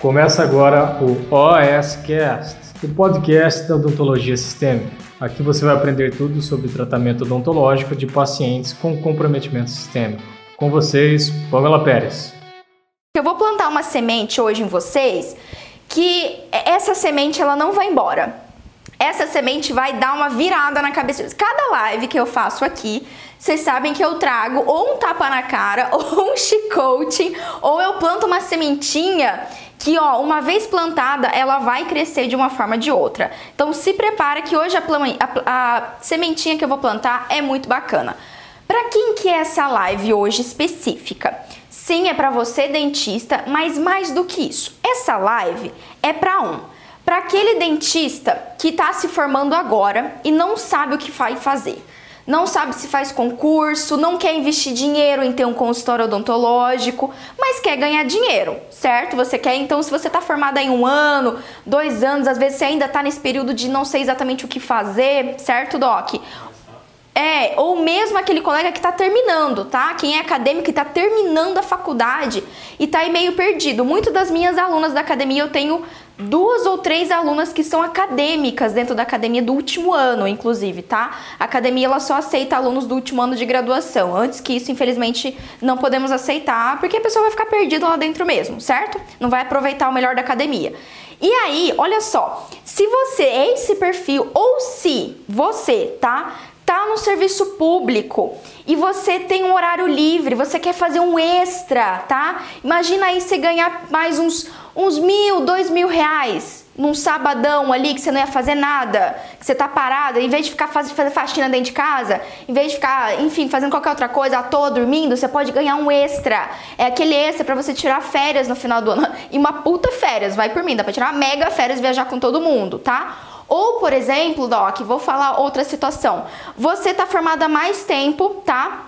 Começa agora o OSCast, o podcast da odontologia sistêmica. Aqui você vai aprender tudo sobre tratamento odontológico de pacientes com comprometimento sistêmico. Com vocês, Pamela Pérez. Eu vou plantar uma semente hoje em vocês que essa semente ela não vai embora. Essa semente vai dar uma virada na cabeça. Cada live que eu faço aqui, vocês sabem que eu trago ou um tapa na cara, ou um chicote, ou eu planto uma sementinha que, ó, uma vez plantada, ela vai crescer de uma forma ou de outra. Então se prepara que hoje a, a, a sementinha que eu vou plantar é muito bacana. Para quem que é essa live hoje específica? Sim, é para você dentista, mas mais do que isso, essa live é para um, para aquele dentista que está se formando agora e não sabe o que vai fazer. Não sabe se faz concurso, não quer investir dinheiro em ter um consultório odontológico, mas quer ganhar dinheiro, certo? Você quer, então, se você está formada em um ano, dois anos, às vezes você ainda está nesse período de não sei exatamente o que fazer, certo, Doc? É, ou mesmo aquele colega que está terminando, tá? Quem é acadêmico e está terminando a faculdade e está aí meio perdido. Muitas das minhas alunas da academia eu tenho duas ou três alunas que são acadêmicas dentro da academia do último ano, inclusive, tá? A academia ela só aceita alunos do último ano de graduação. Antes que isso, infelizmente, não podemos aceitar, porque a pessoa vai ficar perdida lá dentro mesmo, certo? Não vai aproveitar o melhor da academia. E aí, olha só, se você é esse perfil ou se você, tá? Tá no serviço público e você tem um horário livre, você quer fazer um extra, tá? Imagina aí você ganhar mais uns uns mil, dois mil reais num sabadão ali que você não ia fazer nada, que você tá parada, em vez de ficar fazendo fazer faxina dentro de casa, em vez de ficar, enfim, fazendo qualquer outra coisa à toa dormindo, você pode ganhar um extra. É aquele extra para você tirar férias no final do ano. E uma puta férias, vai por mim, dá pra tirar mega férias viajar com todo mundo, tá? Ou, por exemplo, Doc, vou falar outra situação. Você tá formada há mais tempo, tá?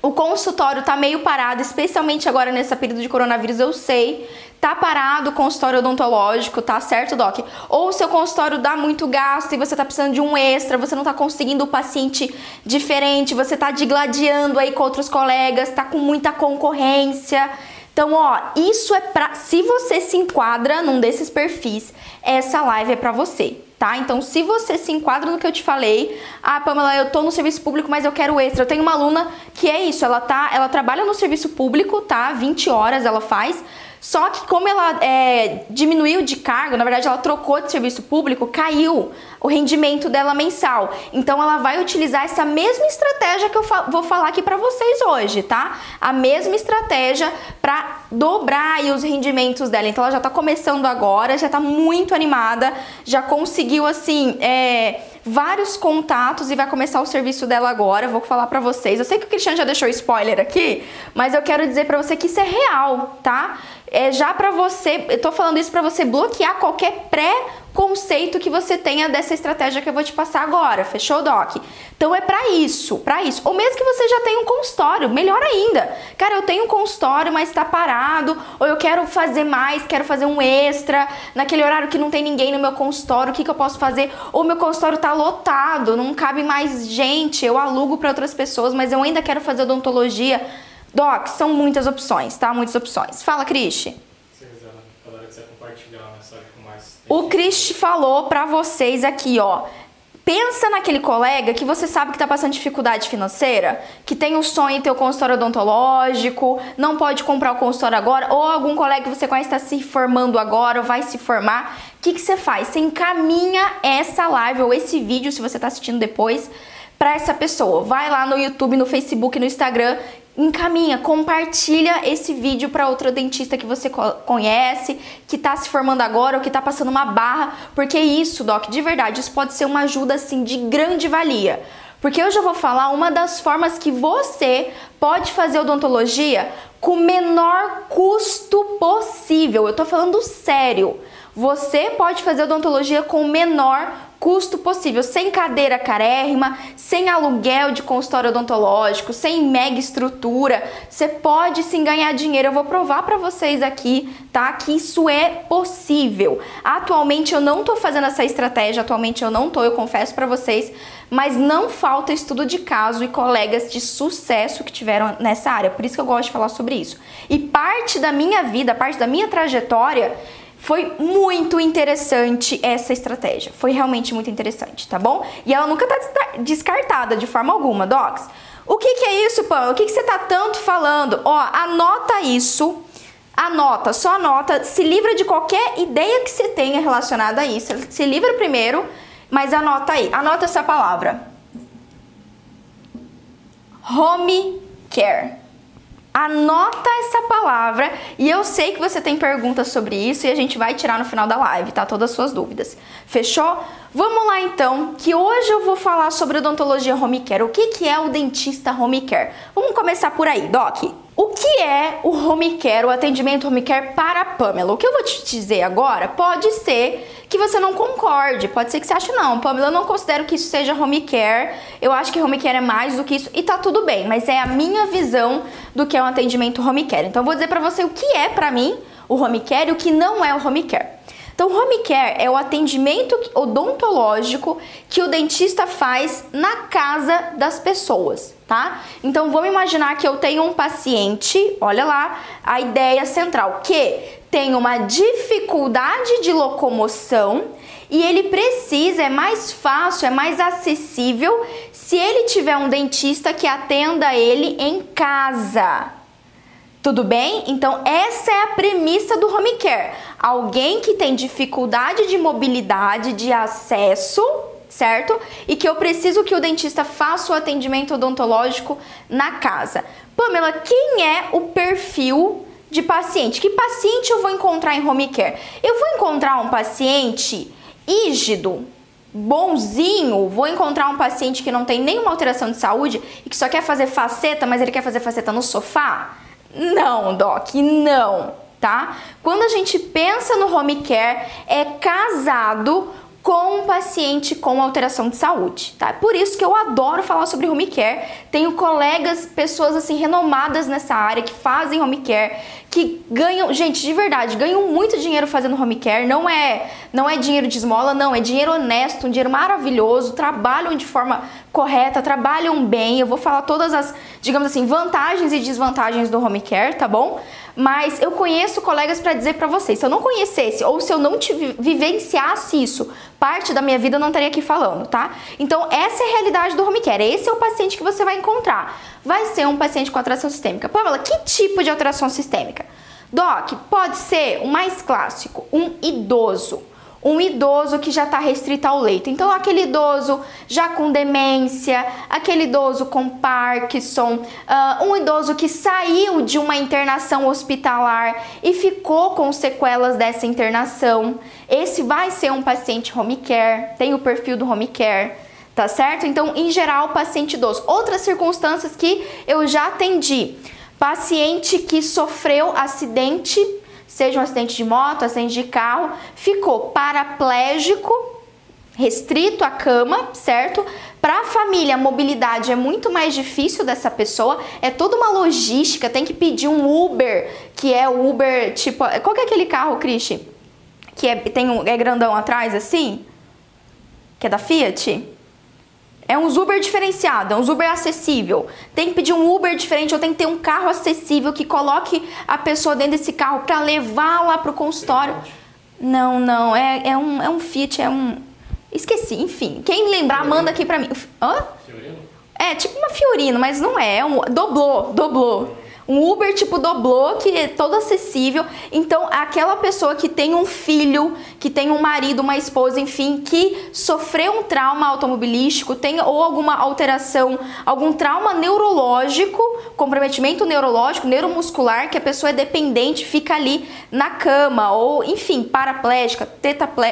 O consultório tá meio parado, especialmente agora nesse período de coronavírus, eu sei tá parado o consultório odontológico, tá certo, Doc? Ou o seu consultório dá muito gasto e você tá precisando de um extra, você não tá conseguindo o paciente diferente, você tá digladiando aí com outros colegas, tá com muita concorrência. Então, ó, isso é pra. Se você se enquadra num desses perfis, essa live é pra você, tá? Então, se você se enquadra no que eu te falei, ah, Pamela, eu tô no serviço público, mas eu quero extra. Eu tenho uma aluna que é isso, ela tá, ela trabalha no serviço público, tá? 20 horas ela faz, só que como ela é, diminuiu de cargo, na verdade ela trocou de serviço público, caiu o rendimento dela mensal. Então ela vai utilizar essa mesma estratégia que eu fa vou falar aqui para vocês hoje, tá? A mesma estratégia para dobrar os rendimentos dela. Então ela já tá começando agora, já tá muito animada, já conseguiu assim, é, vários contatos e vai começar o serviço dela agora. Vou falar para vocês. Eu sei que o Cristiano já deixou spoiler aqui, mas eu quero dizer para você que isso é real, tá? É já para você, eu tô falando isso para você bloquear qualquer pré conceito que você tenha dessa estratégia que eu vou te passar agora, fechou, Doc? Então é para isso, para isso. Ou mesmo que você já tenha um consultório, melhor ainda. Cara, eu tenho um consultório, mas está parado, ou eu quero fazer mais, quero fazer um extra naquele horário que não tem ninguém no meu consultório, o que, que eu posso fazer? Ou meu consultório está lotado, não cabe mais gente, eu alugo para outras pessoas, mas eu ainda quero fazer odontologia. Doc, são muitas opções, tá? Muitas opções. Fala, Cristi. O Chris falou para vocês aqui, ó. Pensa naquele colega que você sabe que está passando dificuldade financeira, que tem o sonho de ter o consultório odontológico, não pode comprar o consultório agora, ou algum colega que você conhece está se formando agora ou vai se formar. O que, que você faz? Você encaminha essa live ou esse vídeo, se você está assistindo depois, para essa pessoa. Vai lá no YouTube, no Facebook, no Instagram encaminha, compartilha esse vídeo para outra dentista que você conhece, que está se formando agora ou que está passando uma barra, porque isso, doc, de verdade, isso pode ser uma ajuda assim de grande valia. Porque eu já vou falar uma das formas que você pode fazer odontologia com o menor custo possível. Eu tô falando sério. Você pode fazer odontologia com o menor custo possível, sem cadeira carérrima, sem aluguel de consultório odontológico, sem mega estrutura. Você pode sim ganhar dinheiro. Eu vou provar para vocês aqui, tá? Que isso é possível. Atualmente eu não tô fazendo essa estratégia, atualmente eu não tô, eu confesso para vocês, mas não falta estudo de caso e colegas de sucesso que tiveram nessa área. Por isso que eu gosto de falar sobre isso. E parte da minha vida, parte da minha trajetória Foi muito interessante essa estratégia. Foi realmente muito interessante, tá bom? E ela nunca tá descartada de forma alguma, Docs. O que, que é isso, Pam? O que, que você tá tanto falando? Ó, anota isso. Anota, só anota. Se livra de qualquer ideia que você tenha relacionada a isso. Se livra primeiro, mas anota aí. Anota essa palavra. Home care. Anota essa palavra e eu sei que você tem perguntas sobre isso e a gente vai tirar no final da live, tá? Todas as suas dúvidas. Fechou? Vamos lá então, que hoje eu vou falar sobre odontologia home care. O que, que é o dentista home care? Vamos começar por aí, Doc. O que é o home care, o atendimento home care para a Pamela? O que eu vou te dizer agora pode ser que você não concorde, pode ser que você ache não, Pamela, eu não considero que isso seja home care, eu acho que home care é mais do que isso e tá tudo bem, mas é a minha visão do que é um atendimento home care. Então eu vou dizer para você o que é para mim o home care e o que não é o home care. Então, home care é o atendimento odontológico que o dentista faz na casa das pessoas, tá? Então, vamos imaginar que eu tenho um paciente, olha lá, a ideia central, que tem uma dificuldade de locomoção e ele precisa, é mais fácil, é mais acessível se ele tiver um dentista que atenda ele em casa. Tudo bem? Então, essa é a premissa do home care. Alguém que tem dificuldade de mobilidade, de acesso, certo? E que eu preciso que o dentista faça o atendimento odontológico na casa. Pamela, quem é o perfil de paciente? Que paciente eu vou encontrar em home care? Eu vou encontrar um paciente rígido, bonzinho, vou encontrar um paciente que não tem nenhuma alteração de saúde e que só quer fazer faceta, mas ele quer fazer faceta no sofá? Não, Doc, não, tá? Quando a gente pensa no home care, é casado com um paciente com alteração de saúde, tá? Por isso que eu adoro falar sobre home care. Tenho colegas, pessoas assim renomadas nessa área que fazem home care, que ganham, gente, de verdade, ganham muito dinheiro fazendo home care. Não é, não é dinheiro de esmola, não, é dinheiro honesto, um dinheiro maravilhoso, trabalham de forma correta, trabalham bem. Eu vou falar todas as, digamos assim, vantagens e desvantagens do home care, tá bom? Mas eu conheço colegas para dizer para vocês, se eu não conhecesse ou se eu não vivenciasse isso, parte da minha vida eu não estaria aqui falando, tá? Então, essa é a realidade do home care. Esse é o paciente que você vai encontrar. Vai ser um paciente com alteração sistêmica. Pamela, que tipo de alteração sistêmica? Doc, pode ser o mais clássico, um idoso um idoso que já está restrito ao leito. Então, aquele idoso já com demência, aquele idoso com Parkinson, uh, um idoso que saiu de uma internação hospitalar e ficou com sequelas dessa internação. Esse vai ser um paciente home care, tem o perfil do home care. Tá certo? Então, em geral, paciente idoso. Outras circunstâncias que eu já atendi: paciente que sofreu acidente seja um acidente de moto, acidente de carro, ficou paraplégico, restrito à cama, certo? Para a família, a mobilidade é muito mais difícil dessa pessoa, é toda uma logística, tem que pedir um Uber, que é o Uber, tipo, qual que é aquele carro, Cristi? Que é, tem um, é grandão atrás, assim? Que é da Fiat? É um Uber diferenciado, é um Uber acessível. Tem que pedir um Uber diferente ou tem que ter um carro acessível que coloque a pessoa dentro desse carro para levar lá pro consultório. Não, não, é, é, um, é um Fiat, é um. Esqueci, enfim. Quem lembrar, manda aqui pra mim. Hã? Fiorino? É, tipo uma Fiorino, mas não é. é um, doblou, doblou. Um Uber tipo doblô, que é todo acessível. Então, aquela pessoa que tem um filho, que tem um marido, uma esposa, enfim, que sofreu um trauma automobilístico, tem ou alguma alteração, algum trauma neurológico, comprometimento neurológico, neuromuscular, que a pessoa é dependente, fica ali na cama, ou enfim, paraplégica,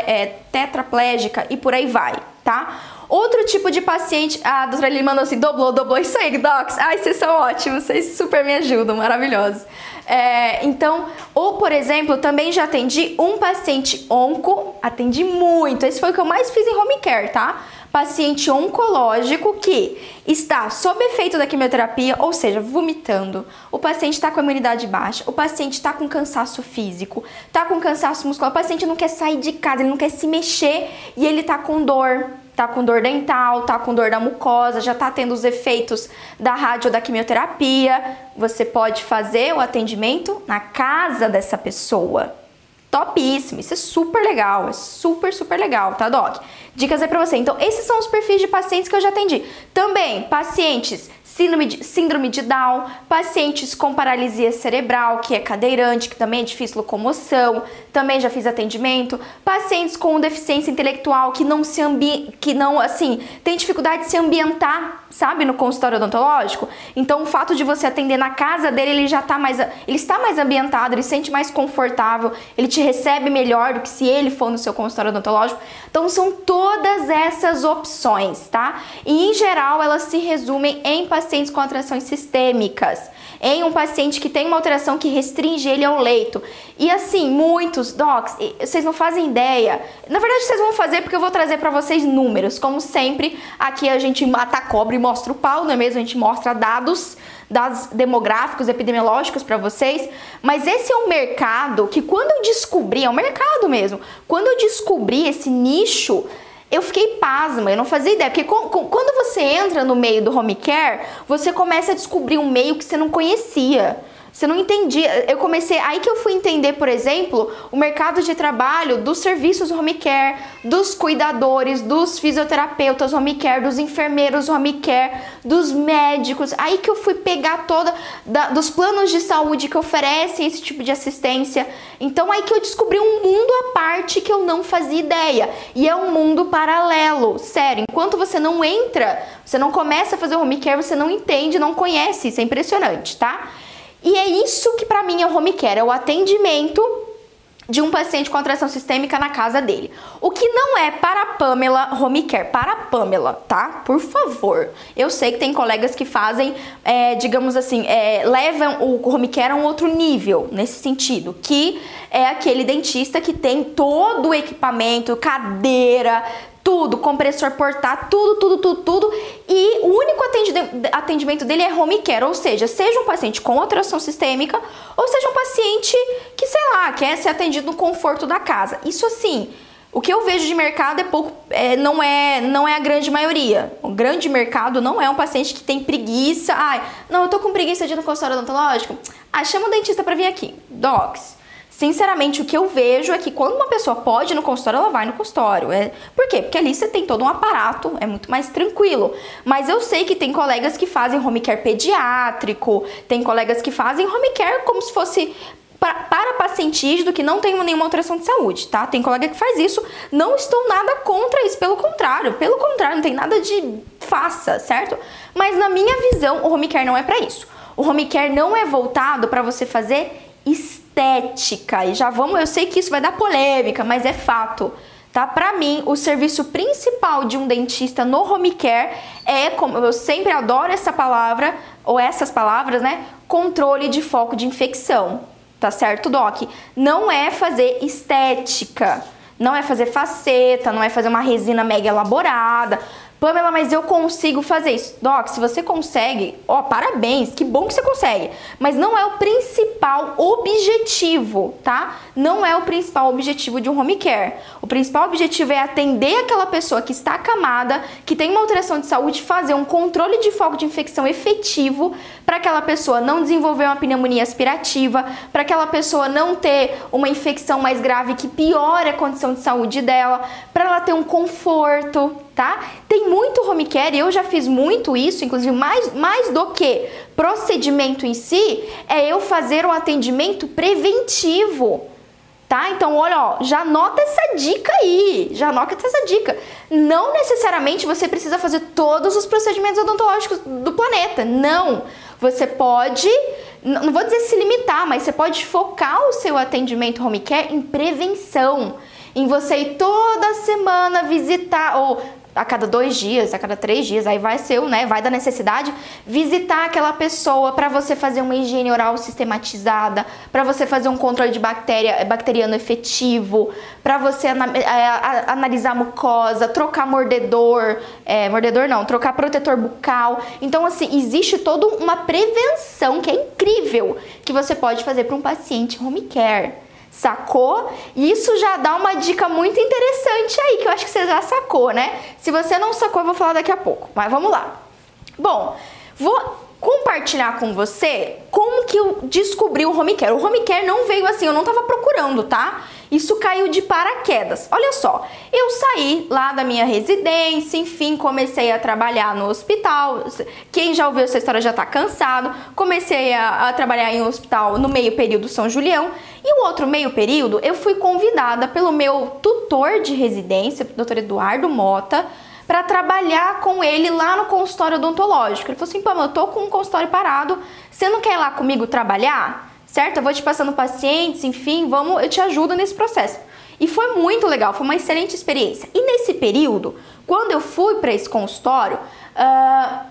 é, tetraplégica e por aí vai, tá? Outro tipo de paciente, a doutora Lili mandou assim, doblou, doblou, isso aí, docs. Ai, vocês são ótimos, vocês super me ajudam, maravilhosos. É, então, ou por exemplo, também já atendi um paciente onco, atendi muito, esse foi o que eu mais fiz em home care, tá? Paciente oncológico que está sob efeito da quimioterapia, ou seja, vomitando. O paciente está com a imunidade baixa, o paciente está com cansaço físico, está com cansaço muscular, o paciente não quer sair de casa, ele não quer se mexer e ele está com dor tá com dor dental, tá com dor da mucosa, já tá tendo os efeitos da rádio da quimioterapia, você pode fazer o atendimento na casa dessa pessoa. Topíssimo, isso é super legal, é super, super legal, tá, Doc? Dicas aí pra você. Então, esses são os perfis de pacientes que eu já atendi. Também, pacientes síndrome de, síndrome de Down, pacientes com paralisia cerebral, que é cadeirante, que também é difícil locomoção, também já fiz atendimento, pacientes com deficiência intelectual que não se ambi que não assim, tem dificuldade de se ambientar, sabe, no consultório odontológico. Então, o fato de você atender na casa dele, ele já tá mais ele está mais ambientado, ele se sente mais confortável, ele te recebe melhor do que se ele for no seu consultório odontológico. Então, são todas essas opções, tá? E em geral, elas se resumem em pacientes com alterações sistêmicas, em um paciente que tem uma alteração que restringe ele ao leito. E assim, muitos docs, vocês não fazem ideia. Na verdade, vocês vão fazer porque eu vou trazer para vocês números. Como sempre, aqui a gente mata a cobra e mostra o pau, não é mesmo? A gente mostra dados dados demográficos, epidemiológicos para vocês, mas esse é um mercado que quando eu descobri, é um mercado mesmo, quando eu descobri esse nicho, eu fiquei pasma, eu não fazia ideia, porque quando você entra no meio do home care, você começa a descobrir um meio que você não conhecia. Você não entendia. Eu comecei. Aí que eu fui entender, por exemplo, o mercado de trabalho dos serviços home care, dos cuidadores, dos fisioterapeutas home care, dos enfermeiros home care, dos médicos. Aí que eu fui pegar toda. Da, dos planos de saúde que oferecem esse tipo de assistência. Então aí que eu descobri um mundo à parte que eu não fazia ideia. E é um mundo paralelo. Sério, enquanto você não entra, você não começa a fazer home care, você não entende, não conhece. Isso é impressionante, tá? E é isso que para mim é o home care, é o atendimento de um paciente com atração sistêmica na casa dele. O que não é para a Pamela home care, para a Pamela, tá? Por favor. Eu sei que tem colegas que fazem, é, digamos assim, é, levam o home care a um outro nível nesse sentido, que é aquele dentista que tem todo o equipamento, cadeira, tudo, compressor portátil, tudo, tudo, tudo, tudo. E o único atendimento dele é home care, ou seja, seja um paciente com alteração sistêmica, ou seja um paciente que, sei lá, quer ser atendido no conforto da casa. Isso assim, o que eu vejo de mercado é pouco, é, não, é, não é a grande maioria. O grande mercado não é um paciente que tem preguiça. Ai, não, eu tô com preguiça de ir no consultório odontológico. Ah, chama o dentista para vir aqui. Docs Sinceramente, o que eu vejo é que quando uma pessoa pode ir no consultório, ela vai no consultório. É... Por quê? Porque ali você tem todo um aparato, é muito mais tranquilo. Mas eu sei que tem colegas que fazem home care pediátrico, tem colegas que fazem home care como se fosse para pacientes do que não tem nenhuma alteração de saúde, tá? Tem colega que faz isso, não estou nada contra isso, pelo contrário, pelo contrário, não tem nada de faça, certo? Mas na minha visão, o home care não é para isso. O home care não é voltado para você fazer estética. E já vamos, eu sei que isso vai dar polêmica, mas é fato. Tá? Para mim, o serviço principal de um dentista no home care é, como eu sempre adoro essa palavra ou essas palavras, né? Controle de foco de infecção. Tá certo, doc? Não é fazer estética, não é fazer faceta, não é fazer uma resina mega elaborada, Pamela, mas eu consigo fazer isso. Doc, se você consegue, ó, parabéns, que bom que você consegue. Mas não é o principal objetivo, tá? Não é o principal objetivo de um home care. O principal objetivo é atender aquela pessoa que está acamada, que tem uma alteração de saúde, fazer um controle de foco de infecção efetivo para aquela pessoa não desenvolver uma pneumonia aspirativa, para aquela pessoa não ter uma infecção mais grave que piore a condição de saúde dela, para ela ter um conforto, tá? Tem muito home care, eu já fiz muito isso, inclusive mais, mais do que procedimento em si, é eu fazer um atendimento preventivo. Tá? Então, olha, ó, já anota essa dica aí, já anota essa dica. Não necessariamente você precisa fazer todos os procedimentos odontológicos do planeta, não. Você pode, não vou dizer se limitar, mas você pode focar o seu atendimento home care em prevenção em você ir toda semana visitar ou a cada dois dias, a cada três dias, aí vai ser, né? Vai da necessidade visitar aquela pessoa para você fazer uma higiene oral sistematizada, para você fazer um controle de bactéria, bacteriano efetivo, para você é, analisar mucosa, trocar mordedor, é, mordedor não, trocar protetor bucal. Então, assim, existe toda uma prevenção que é incrível que você pode fazer para um paciente home care. Sacou? Isso já dá uma dica muito interessante aí, que eu acho que você já sacou, né? Se você não sacou, eu vou falar daqui a pouco. Mas vamos lá. Bom, vou compartilhar com você como que eu descobri o home care. O home care não veio assim, eu não tava procurando, tá? Isso caiu de paraquedas. Olha só, eu saí lá da minha residência, enfim, comecei a trabalhar no hospital. Quem já ouviu essa história já tá cansado. Comecei a, a trabalhar em um hospital no meio período São Julião. E o outro meio período, eu fui convidada pelo meu tutor de residência, o Dr. Eduardo Mota, para trabalhar com ele lá no consultório odontológico. Ele falou assim: Pamela, eu tô com um consultório parado, você não quer ir lá comigo trabalhar? Certo? Eu vou te passando pacientes, enfim, vamos, eu te ajudo nesse processo. E foi muito legal, foi uma excelente experiência. E nesse período, quando eu fui para esse consultório, uh,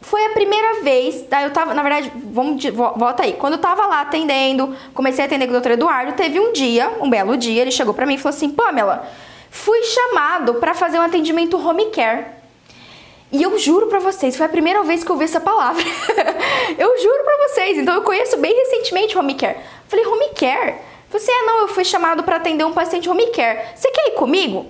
foi a primeira vez, tá? eu tava, na verdade, vamos, volta aí. Quando eu tava lá atendendo, comecei a atender com o doutor Eduardo, teve um dia, um belo dia, ele chegou para mim e falou assim: Pamela, fui chamado para fazer um atendimento home care. E eu juro para vocês, foi a primeira vez que eu vi essa palavra. eu juro para vocês. Então eu conheço bem recentemente home care. Falei, home care? Você é, não, eu fui chamado para atender um paciente home care. Você quer ir comigo?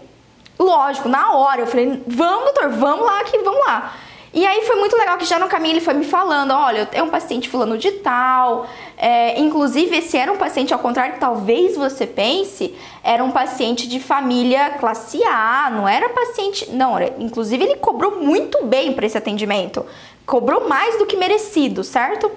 Lógico, na hora. Eu falei, vamos, doutor, vamos lá aqui, vamos lá. E aí foi muito legal que já no caminho ele foi me falando, olha, tenho um paciente fulano de tal, é, inclusive esse era um paciente, ao contrário que talvez você pense, era um paciente de família classe A, não era paciente, não, era, inclusive ele cobrou muito bem para esse atendimento, cobrou mais do que merecido, certo?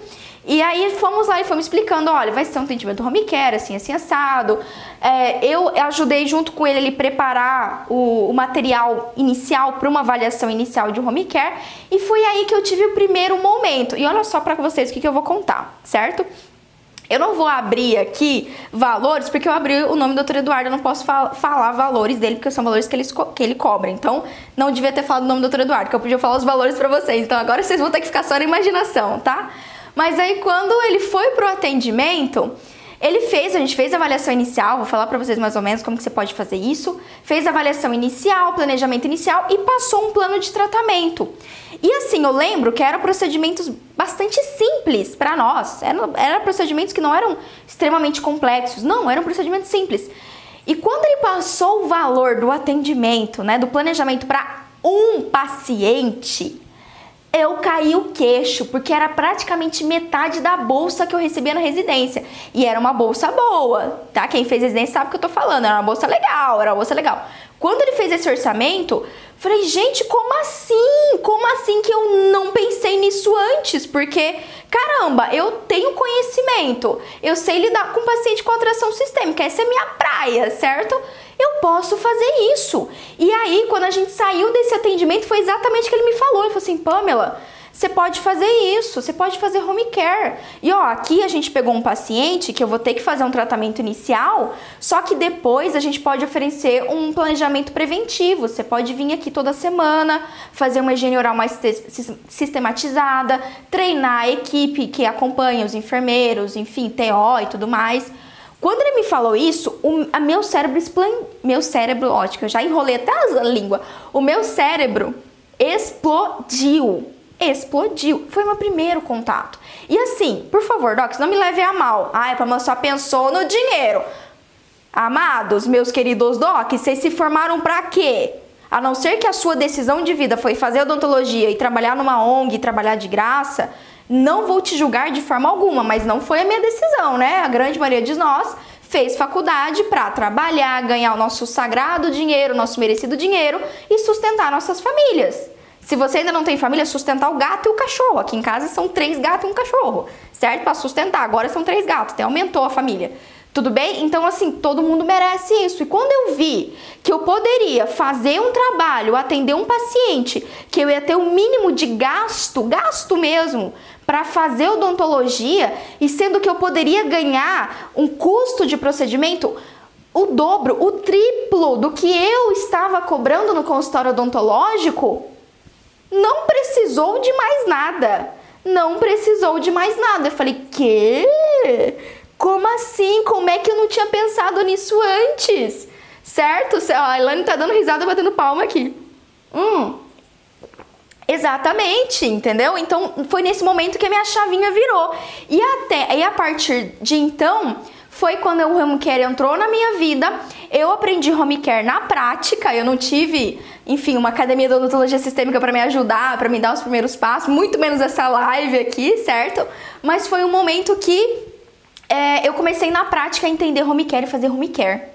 E aí fomos lá e fomos explicando, olha, vai ser um atendimento home care, assim, assim, assado. É, eu ajudei junto com ele a preparar o, o material inicial para uma avaliação inicial de home care. E foi aí que eu tive o primeiro momento. E olha só para vocês o que, que eu vou contar, certo? Eu não vou abrir aqui valores, porque eu abri o nome do Dr. Eduardo, eu não posso fal falar valores dele, porque são valores que ele, que ele cobra. Então, não devia ter falado o nome do Dr. Eduardo, que eu podia falar os valores para vocês. Então, agora vocês vão ter que ficar só na imaginação, tá? Mas aí quando ele foi pro atendimento, ele fez, a gente fez a avaliação inicial, vou falar para vocês mais ou menos como que você pode fazer isso. Fez a avaliação inicial, planejamento inicial e passou um plano de tratamento. E assim, eu lembro que eram procedimentos bastante simples para nós. Eram, eram procedimentos que não eram extremamente complexos, não, eram procedimentos simples. E quando ele passou o valor do atendimento, né, do planejamento para um paciente, eu caí o queixo, porque era praticamente metade da bolsa que eu recebia na residência. E era uma bolsa boa, tá? Quem fez residência sabe o que eu tô falando, era uma bolsa legal, era uma bolsa legal. Quando ele fez esse orçamento, falei, gente, como assim? Como assim que eu não pensei nisso antes? Porque, caramba, eu tenho conhecimento, eu sei lidar com paciente com alteração sistêmica, essa é minha praia, certo? Eu posso fazer isso. E aí, quando a gente saiu desse atendimento, foi exatamente o que ele me falou. Ele falou assim, Pamela, você pode fazer isso, você pode fazer home care. E ó, aqui a gente pegou um paciente que eu vou ter que fazer um tratamento inicial, só que depois a gente pode oferecer um planejamento preventivo. Você pode vir aqui toda semana, fazer uma higiene oral mais sistematizada, treinar a equipe que acompanha os enfermeiros, enfim, TO e tudo mais. Quando ele me falou isso, o a meu cérebro explodiu. Meu cérebro, eu já enrolei até a língua. O meu cérebro explodiu. Explodiu. Foi meu primeiro contato. E assim, por favor, Docs, não me leve a mal. Ai, Pamela só pensou no dinheiro. Amados, meus queridos Docs, vocês se formaram para quê? A não ser que a sua decisão de vida foi fazer odontologia e trabalhar numa ONG e trabalhar de graça, não vou te julgar de forma alguma, mas não foi a minha decisão, né? A grande maioria de nós fez faculdade para trabalhar, ganhar o nosso sagrado dinheiro, nosso merecido dinheiro e sustentar nossas famílias. Se você ainda não tem família, sustentar o gato e o cachorro. Aqui em casa são três gatos e um cachorro, certo? Para sustentar. Agora são três gatos, até aumentou a família. Tudo bem? Então, assim, todo mundo merece isso. E quando eu vi que eu poderia fazer um trabalho, atender um paciente, que eu ia ter o um mínimo de gasto, gasto mesmo, para fazer odontologia, e sendo que eu poderia ganhar um custo de procedimento o dobro, o triplo do que eu estava cobrando no consultório odontológico, não precisou de mais nada. Não precisou de mais nada. Eu falei, que? Como assim? Como é que eu não tinha pensado nisso antes? Certo? A Elaine tá dando risada batendo palma aqui. Hum. Exatamente, entendeu? Então foi nesse momento que a minha chavinha virou. E até e a partir de então foi quando o home care entrou na minha vida. Eu aprendi home care na prática. Eu não tive, enfim, uma academia de odontologia sistêmica para me ajudar, para me dar os primeiros passos, muito menos essa live aqui, certo? Mas foi um momento que é, eu comecei na prática a entender home care e fazer home care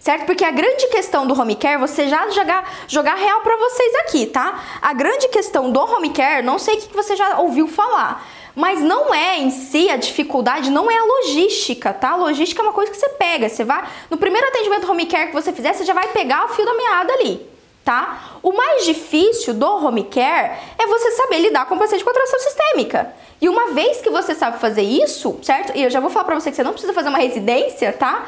certo? Porque a grande questão do home care, você já jogar, jogar real para vocês aqui, tá? A grande questão do home care, não sei o que você já ouviu falar, mas não é em si a dificuldade, não é a logística, tá? A logística é uma coisa que você pega, você vai no primeiro atendimento home care que você fizer, você já vai pegar o fio da meada ali. Tá? O mais difícil do home care é você saber lidar com o paciente com atração sistêmica. E uma vez que você sabe fazer isso, certo? E eu já vou falar pra você que você não precisa fazer uma residência, tá?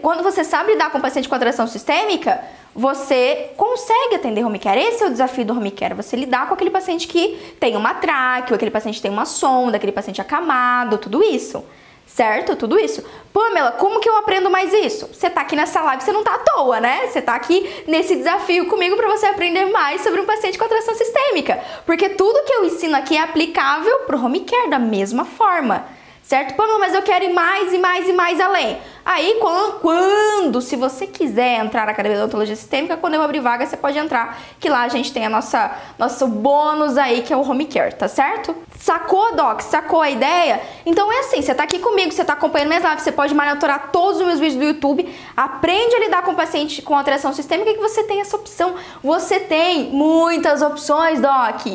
Quando você sabe lidar com paciente com atração sistêmica, você consegue atender home care. Esse é o desafio do home care, você lidar com aquele paciente que tem uma tráqueo, aquele paciente que tem uma sonda, aquele paciente acamado, tudo isso. Certo? Tudo isso. Pamela, como que eu aprendo mais isso? Você tá aqui nessa live, você não tá à toa, né? Você tá aqui nesse desafio comigo para você aprender mais sobre um paciente com atração sistêmica. Porque tudo que eu ensino aqui é aplicável pro home care da mesma forma certo? Pô, mas eu quero ir mais e mais e mais além. Aí, quando, se você quiser entrar na Academia de Odontologia Sistêmica, quando eu abrir vaga, você pode entrar, que lá a gente tem a nossa nosso bônus aí, que é o Home Care, tá certo? Sacou, Doc? Sacou a ideia? Então é assim, você tá aqui comigo, você tá acompanhando minhas lives, você pode monitorar todos os meus vídeos do YouTube, aprende a lidar com paciente com alteração sistêmica que você tem essa opção. Você tem muitas opções, Doc.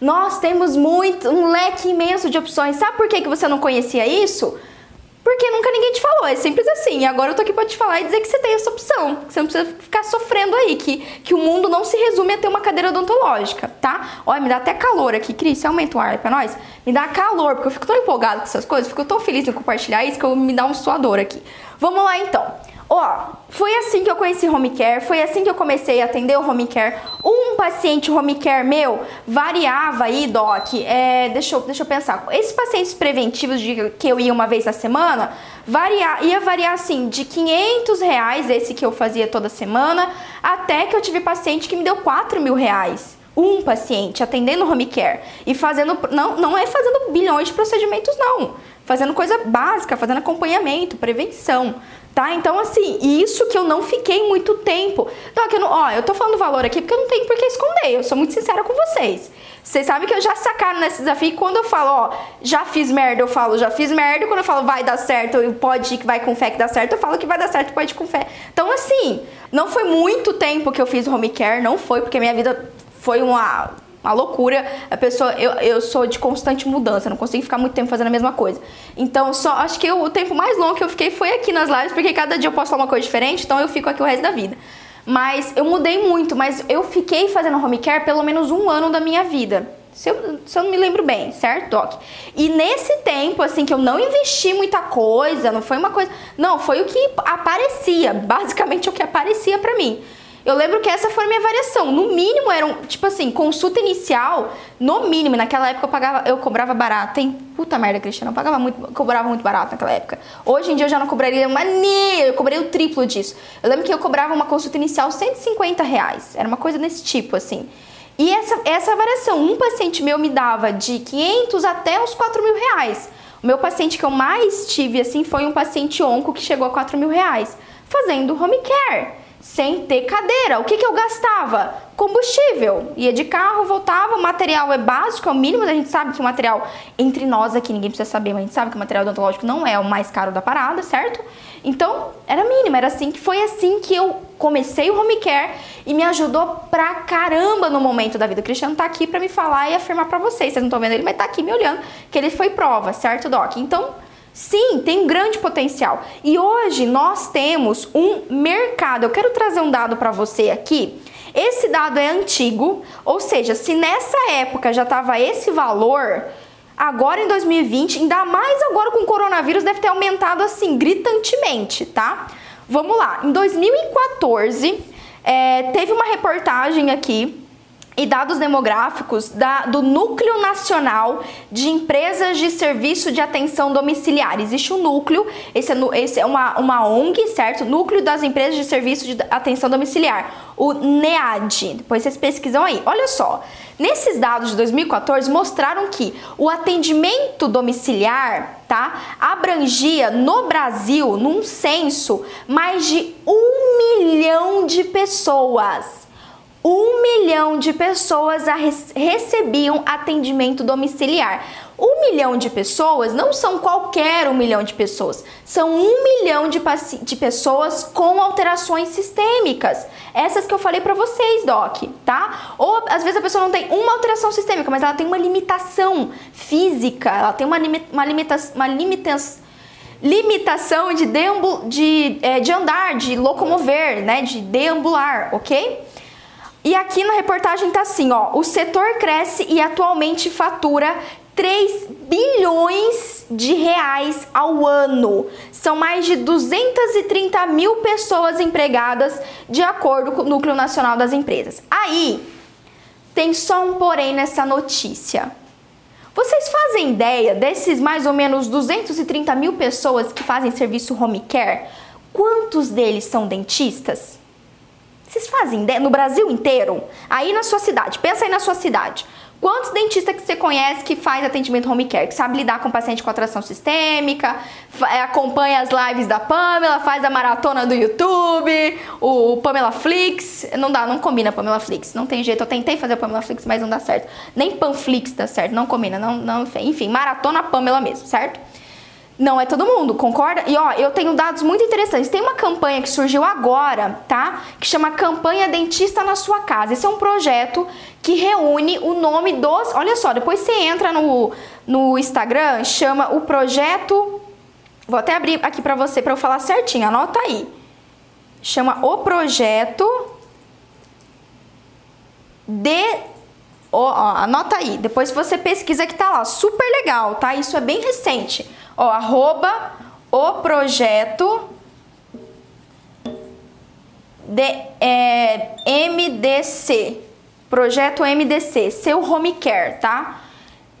Nós temos muito, um leque imenso de opções. Sabe por que, que você não conhecia isso? Porque nunca ninguém te falou, é simples assim. E agora eu tô aqui pra te falar e dizer que você tem essa opção, que você não precisa ficar sofrendo aí, que, que o mundo não se resume a ter uma cadeira odontológica, tá? Olha, me dá até calor aqui, Cris, você aumenta o ar pra nós? Me dá calor, porque eu fico tão empolgado com essas coisas, fico tão feliz em compartilhar isso que eu me dá um suador aqui. Vamos lá então. Ó, foi assim que eu conheci home care, foi assim que eu comecei a atender o home care. Um paciente home care meu variava aí, Doc, é, deixa, eu, deixa eu pensar. Esses pacientes preventivos de que eu ia uma vez na semana, varia, ia variar assim, de 500 reais, esse que eu fazia toda semana, até que eu tive paciente que me deu 4 mil reais um paciente atendendo home care e fazendo não não é fazendo bilhões de procedimentos não fazendo coisa básica fazendo acompanhamento prevenção Tá? Então, assim, isso que eu não fiquei muito tempo. Então, aqui eu não, ó, eu tô falando valor aqui porque eu não tenho por que esconder. Eu sou muito sincera com vocês. Vocês sabem que eu já sacaram nesse desafio. E quando eu falo, ó, já fiz merda, eu falo, já fiz merda. Quando eu falo, vai dar certo, pode ir que vai com fé que dá certo, eu falo que vai dar certo, pode ir com fé. Então, assim, não foi muito tempo que eu fiz home care, não foi, porque minha vida foi uma uma loucura. A pessoa, eu, eu sou de constante mudança, não consigo ficar muito tempo fazendo a mesma coisa. Então, só acho que eu, o tempo mais longo que eu fiquei foi aqui nas lives, porque cada dia eu posso falar uma coisa diferente, então eu fico aqui o resto da vida. Mas eu mudei muito, mas eu fiquei fazendo home care pelo menos um ano da minha vida. Se eu, se eu não me lembro bem, certo, Doc? E nesse tempo, assim, que eu não investi muita coisa, não foi uma coisa. Não, foi o que aparecia, basicamente o que aparecia para mim. Eu lembro que essa foi a minha variação. No mínimo eram, tipo assim, consulta inicial, no mínimo, naquela época eu pagava, eu cobrava barato, hein? Puta merda, Cristiano, eu pagava muito, cobrava muito barato naquela época. Hoje em dia eu já não cobraria nem, eu cobraria o triplo disso. Eu lembro que eu cobrava uma consulta inicial 150 reais. Era uma coisa desse tipo, assim. E essa, essa variação, um paciente meu me dava de 500 até os 4 mil reais. O meu paciente que eu mais tive, assim, foi um paciente onco que chegou a 4 mil reais, fazendo home care sem ter cadeira. O que, que eu gastava? Combustível. Ia de carro, voltava, o material é básico, é o mínimo. A gente sabe que o material, entre nós aqui, ninguém precisa saber, mas a gente sabe que o material odontológico não é o mais caro da parada, certo? Então, era mínimo, era assim que foi assim que eu comecei o home care e me ajudou pra caramba no momento da vida. O Cristiano tá aqui pra me falar e afirmar pra vocês. Vocês não estão vendo ele, mas tá aqui me olhando, que ele foi prova, certo, Doc? Então, Sim, tem um grande potencial. E hoje nós temos um mercado. Eu quero trazer um dado para você aqui. Esse dado é antigo, ou seja, se nessa época já estava esse valor, agora em 2020, ainda mais agora com o coronavírus, deve ter aumentado assim gritantemente, tá? Vamos lá, em 2014, é, teve uma reportagem aqui e dados demográficos da, do Núcleo Nacional de Empresas de Serviço de Atenção Domiciliar. Existe um núcleo, esse é, esse é uma, uma ONG, certo? Núcleo das Empresas de Serviço de Atenção Domiciliar, o NEAD. Depois vocês pesquisam aí. Olha só, nesses dados de 2014 mostraram que o atendimento domiciliar, tá, abrangia no Brasil, num censo, mais de um milhão de pessoas um milhão de pessoas recebiam atendimento domiciliar. Um milhão de pessoas não são qualquer um milhão de pessoas, são um milhão de, de pessoas com alterações sistêmicas. Essas que eu falei para vocês, Doc, tá? Ou às vezes a pessoa não tem uma alteração sistêmica, mas ela tem uma limitação física, ela tem uma, uma, limita uma limitação limitação de, de, é, de andar, de locomover, né, de deambular, ok? E aqui na reportagem tá assim, ó, o setor cresce e atualmente fatura 3 bilhões de reais ao ano. São mais de 230 mil pessoas empregadas, de acordo com o Núcleo Nacional das Empresas. Aí, tem só um porém nessa notícia. Vocês fazem ideia desses mais ou menos 230 mil pessoas que fazem serviço home care? Quantos deles são dentistas? Vocês fazem ideia? No Brasil inteiro? Aí na sua cidade, pensa aí na sua cidade. Quantos dentistas que você conhece que faz atendimento home care, que sabe lidar com paciente com atração sistêmica, é, acompanha as lives da Pamela, faz a maratona do YouTube, o Pamela Flix, não dá, não combina Pamela Flix, não tem jeito, eu tentei fazer Pamela Flix, mas não dá certo. Nem Panflix dá certo, não combina, não, não, enfim, maratona Pamela mesmo, certo? Não é todo mundo, concorda? E ó, eu tenho dados muito interessantes. Tem uma campanha que surgiu agora, tá? Que chama Campanha Dentista na Sua Casa. Esse é um projeto que reúne o nome dos. Olha só, depois você entra no, no Instagram, chama o projeto. Vou até abrir aqui pra você pra eu falar certinho, anota aí. Chama o projeto de ó, anota aí, depois você pesquisa que tá lá, super legal, tá? Isso é bem recente. Ó, arroba o projeto de, é, MDC. Projeto MDC, seu home care, tá?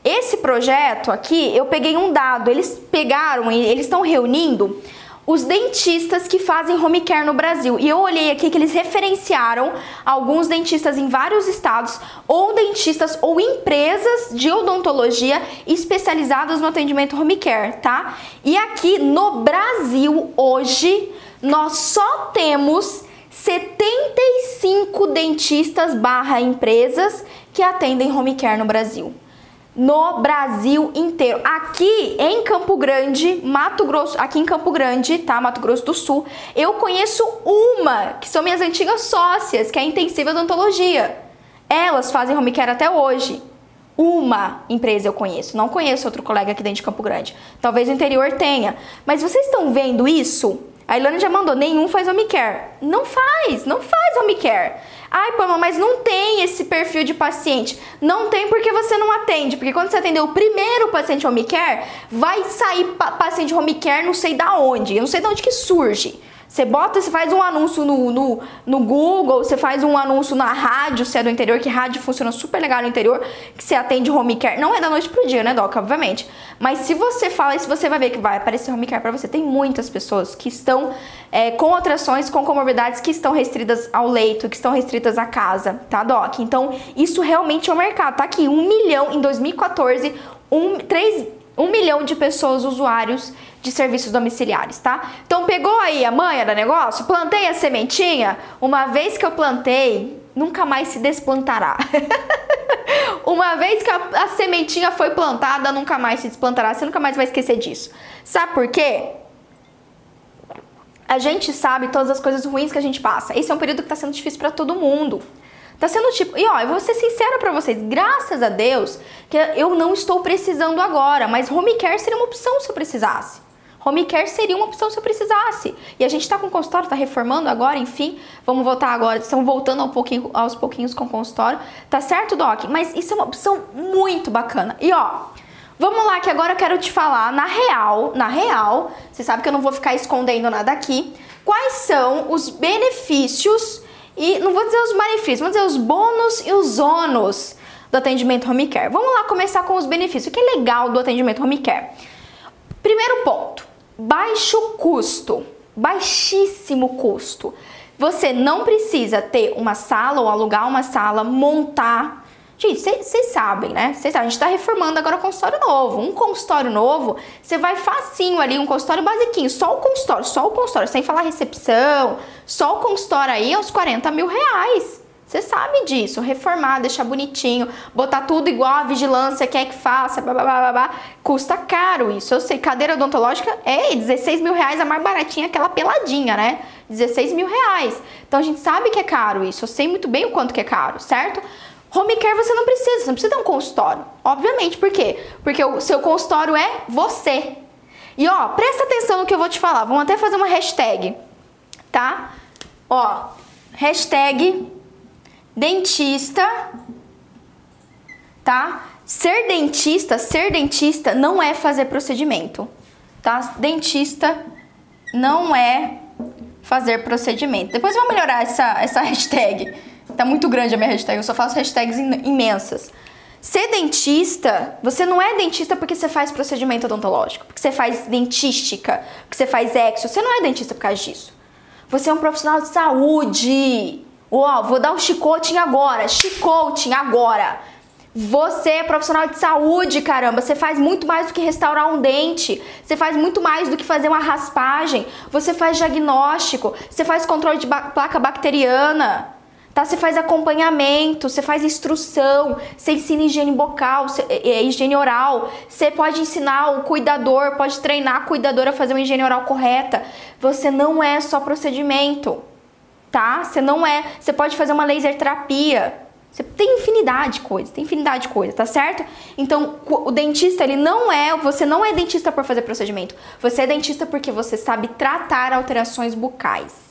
Esse projeto aqui, eu peguei um dado, eles pegaram, eles estão reunindo os dentistas que fazem home care no Brasil. E eu olhei aqui que eles referenciaram alguns dentistas em vários estados, ou dentistas ou empresas de odontologia especializadas no atendimento home care, tá? E aqui no Brasil, hoje, nós só temos 75 dentistas barra empresas que atendem home care no Brasil no Brasil inteiro. Aqui em Campo Grande, Mato Grosso, aqui em Campo Grande, tá? Mato Grosso do Sul, eu conheço uma, que são minhas antigas sócias, que é a Intensiva Odontologia. Elas fazem home care até hoje. Uma empresa eu conheço, não conheço outro colega aqui dentro de Campo Grande. Talvez o interior tenha. Mas vocês estão vendo isso? A Ilana já mandou, nenhum faz home care. Não faz, não faz home care. Ai, Pama, mas não tem esse perfil de paciente. Não tem porque você não atende. Porque quando você atender o primeiro paciente home care, vai sair paciente home care não sei da onde. Eu não sei de onde que surge. Você bota, você faz um anúncio no, no, no, Google, você faz um anúncio na rádio, se é do interior, que rádio funciona super legal no interior, que você atende home care. Não é da noite pro dia, né, Doc? Obviamente. Mas se você fala isso, você vai ver que vai aparecer home care pra você. Tem muitas pessoas que estão é, com atrações, com comorbidades que estão restritas ao leito, que estão restritas à casa, tá, Doc? Então, isso realmente é o um mercado. Tá aqui, um milhão em 2014, um, 3, um milhão de pessoas usuários de serviços domiciliares, tá? Então pegou aí a manha do negócio, plantei a sementinha, uma vez que eu plantei, nunca mais se desplantará. uma vez que a, a, sementinha foi plantada, nunca mais se desplantará, você nunca mais vai esquecer disso. Sabe por quê? A gente sabe todas as coisas ruins que a gente passa. Esse é um período que está sendo difícil para todo mundo. Tá sendo tipo, e ó, eu vou ser sincera para vocês, graças a Deus que eu não estou precisando agora, mas home care seria uma opção se eu precisasse. Home care seria uma opção se eu precisasse. E a gente está com o consultório, está reformando agora, enfim. Vamos voltar agora, estão voltando pouquinho, aos pouquinhos com o consultório. Tá certo, Doc? Mas isso é uma opção muito bacana. E ó, vamos lá que agora eu quero te falar, na real, na real, você sabe que eu não vou ficar escondendo nada aqui, quais são os benefícios e não vou dizer os malefícios, vou dizer os bônus e os ônus do atendimento home care. Vamos lá começar com os benefícios. O que é legal do atendimento home care? Primeiro ponto, baixo custo, baixíssimo custo. Você não precisa ter uma sala ou alugar uma sala, montar. Gente, vocês sabem, né? Cês a gente está reformando agora um consultório novo. Um consultório novo, você vai facinho ali, um consultório basiquinho, só o consultório, só o consultório, sem falar recepção, só o consultório aí é uns 40 mil reais. Você sabe disso, reformar, deixar bonitinho, botar tudo igual a vigilância quer que faça, blá, blá, blá, blá, custa caro isso. Eu sei, cadeira odontológica é 16 mil reais a mais baratinha, aquela peladinha, né? 16 mil reais. Então a gente sabe que é caro isso, eu sei muito bem o quanto que é caro, certo? Home care você não precisa, você não precisa ter um consultório. Obviamente, por quê? Porque o seu consultório é você. E ó, presta atenção no que eu vou te falar. Vamos até fazer uma hashtag, tá? Ó, hashtag dentista, tá? Ser dentista, ser dentista não é fazer procedimento, tá? Dentista não é fazer procedimento. Depois vamos melhorar essa, essa hashtag. Tá muito grande a minha hashtag, eu só faço hashtags imensas. Ser dentista, você não é dentista porque você faz procedimento odontológico, porque você faz dentística, porque você faz exo. Você não é dentista por causa disso. Você é um profissional de saúde. Uau, vou dar um chicote agora, chicote agora. Você é profissional de saúde, caramba. Você faz muito mais do que restaurar um dente. Você faz muito mais do que fazer uma raspagem. Você faz diagnóstico. Você faz controle de ba placa bacteriana. Tá? Você faz acompanhamento, você faz instrução, você ensina higiene bucal, é, higiene oral. Você pode ensinar o cuidador, pode treinar a cuidadora a fazer uma higiene oral correta. Você não é só procedimento, tá? Você não é. Você pode fazer uma laser terapia. Você tem infinidade de coisas, tem infinidade de coisas, tá certo? Então, o dentista, ele não é, você não é dentista por fazer procedimento. Você é dentista porque você sabe tratar alterações bucais.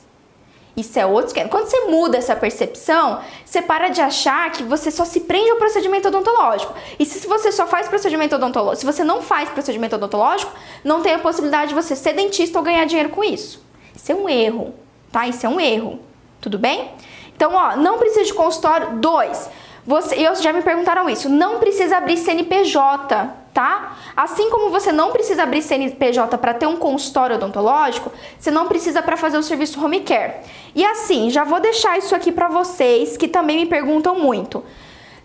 Isso é outro esquema. Quando você muda essa percepção, você para de achar que você só se prende ao procedimento odontológico. E se você só faz procedimento odontológico, se você não faz procedimento odontológico, não tem a possibilidade de você ser dentista ou ganhar dinheiro com isso. Isso é um erro, tá? Isso é um erro. Tudo bem? Então, ó, não precisa de consultório. Dois, você, eu já me perguntaram isso. Não precisa abrir CNPJ tá? Assim como você não precisa abrir CNPJ para ter um consultório odontológico, você não precisa para fazer o serviço home care. E assim, já vou deixar isso aqui para vocês que também me perguntam muito.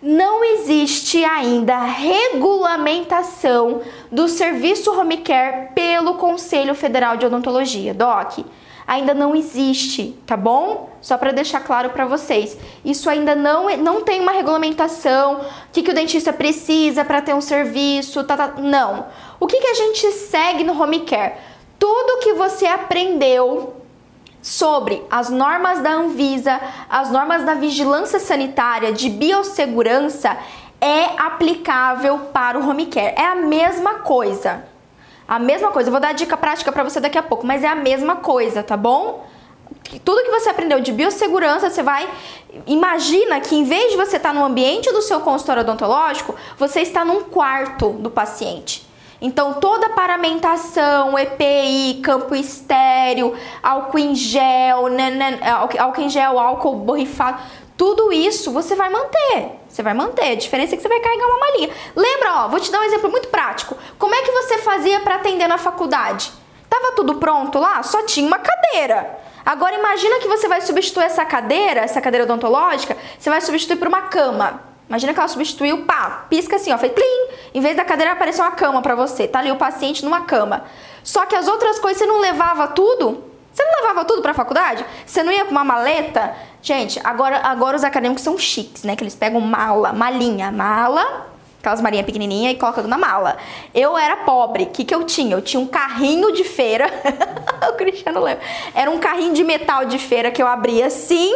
Não existe ainda regulamentação do serviço home care pelo Conselho Federal de Odontologia, DOC ainda não existe, tá bom? Só para deixar claro para vocês. Isso ainda não, não tem uma regulamentação, o que, que o dentista precisa para ter um serviço, tá, tá, não. O que, que a gente segue no home care? Tudo que você aprendeu sobre as normas da Anvisa, as normas da vigilância sanitária, de biossegurança, é aplicável para o home care. É a mesma coisa. A mesma coisa, eu vou dar a dica prática para você daqui a pouco, mas é a mesma coisa, tá bom? Tudo que você aprendeu de biossegurança, você vai. Imagina que em vez de você estar no ambiente do seu consultório odontológico, você está num quarto do paciente. Então, toda a paramentação, EPI, campo estéreo, álcool em gel, álcool em gel, álcool borrifado, tudo isso você vai manter. Você vai manter. A diferença é que você vai carregar uma malinha. Lembra, ó, vou te dar um exemplo muito prático. Como é que você fazia para atender na faculdade? Tava tudo pronto lá? Só tinha uma cadeira. Agora imagina que você vai substituir essa cadeira, essa cadeira odontológica, você vai substituir por uma cama. Imagina que ela substituiu, pá, pisca assim, ó, fez plim. Em vez da cadeira apareceu uma cama para você. Tá ali o paciente numa cama. Só que as outras coisas você não levava tudo? Você não levava tudo para a faculdade? Você não ia com uma maleta? Gente, agora, agora os acadêmicos são chiques, né? Que eles pegam mala, malinha, mala, aquelas malinhas pequenininhas e colocam na mala. Eu era pobre, o que, que eu tinha? Eu tinha um carrinho de feira, o Cristiano lembra. Era um carrinho de metal de feira que eu abria assim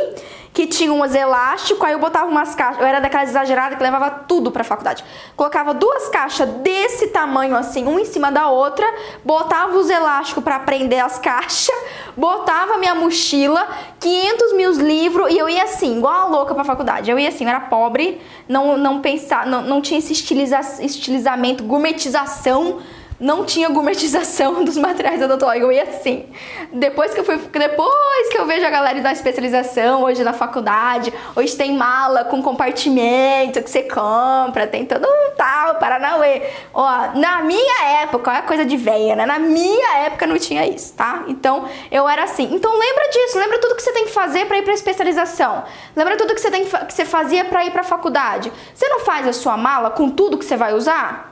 que tinha uns elásticos, aí eu botava umas caixas, eu era daquelas exageradas que levava tudo pra faculdade. Colocava duas caixas desse tamanho assim, um em cima da outra, botava os elásticos para prender as caixas, botava minha mochila, 500 mil livros e eu ia assim, igual a louca pra faculdade. Eu ia assim, eu era pobre, não, não pensar, não, não tinha esse estiliza, estilizamento, gourmetização não tinha gourmetização dos materiais odontológicos. Ia assim. Depois que eu fui, depois que eu vejo a galera da especialização hoje na faculdade, hoje tem mala com compartimento que você compra, tem todo um tal, Paranauê. Ó, na minha época, olha coisa de velha, né? Na minha época não tinha isso, tá? Então, eu era assim. Então, lembra disso, lembra tudo que você tem que fazer para ir para especialização. Lembra tudo que você tem que, que você fazia para ir para faculdade. Você não faz a sua mala com tudo que você vai usar?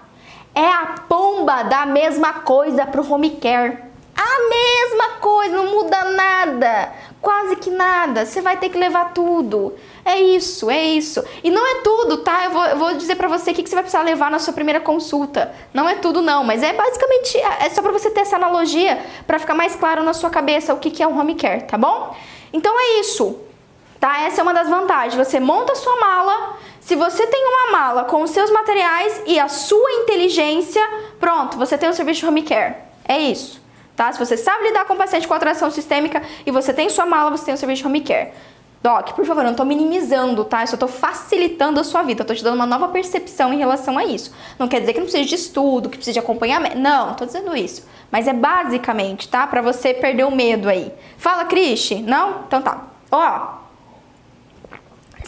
É a pomba da mesma coisa para o home care. A mesma coisa, não muda nada. Quase que nada. Você vai ter que levar tudo. É isso, é isso. E não é tudo, tá? Eu vou, eu vou dizer pra você o que, que você vai precisar levar na sua primeira consulta. Não é tudo, não, mas é basicamente é só pra você ter essa analogia para ficar mais claro na sua cabeça o que, que é um home care, tá bom? Então é isso. Tá? Essa é uma das vantagens. Você monta a sua mala. Se você tem uma mala com os seus materiais e a sua inteligência, pronto, você tem o serviço de home care. É isso. Tá? Se você sabe lidar com paciente com atração sistêmica e você tem sua mala, você tem o serviço de home care. Doc, por favor, eu não tô minimizando, tá? Eu só tô facilitando a sua vida. Eu tô te dando uma nova percepção em relação a isso. Não quer dizer que não precisa de estudo, que precisa de acompanhamento. Não, não tô dizendo isso. Mas é basicamente, tá? Pra você perder o medo aí. Fala, Cristi. Não? Então tá. Ó,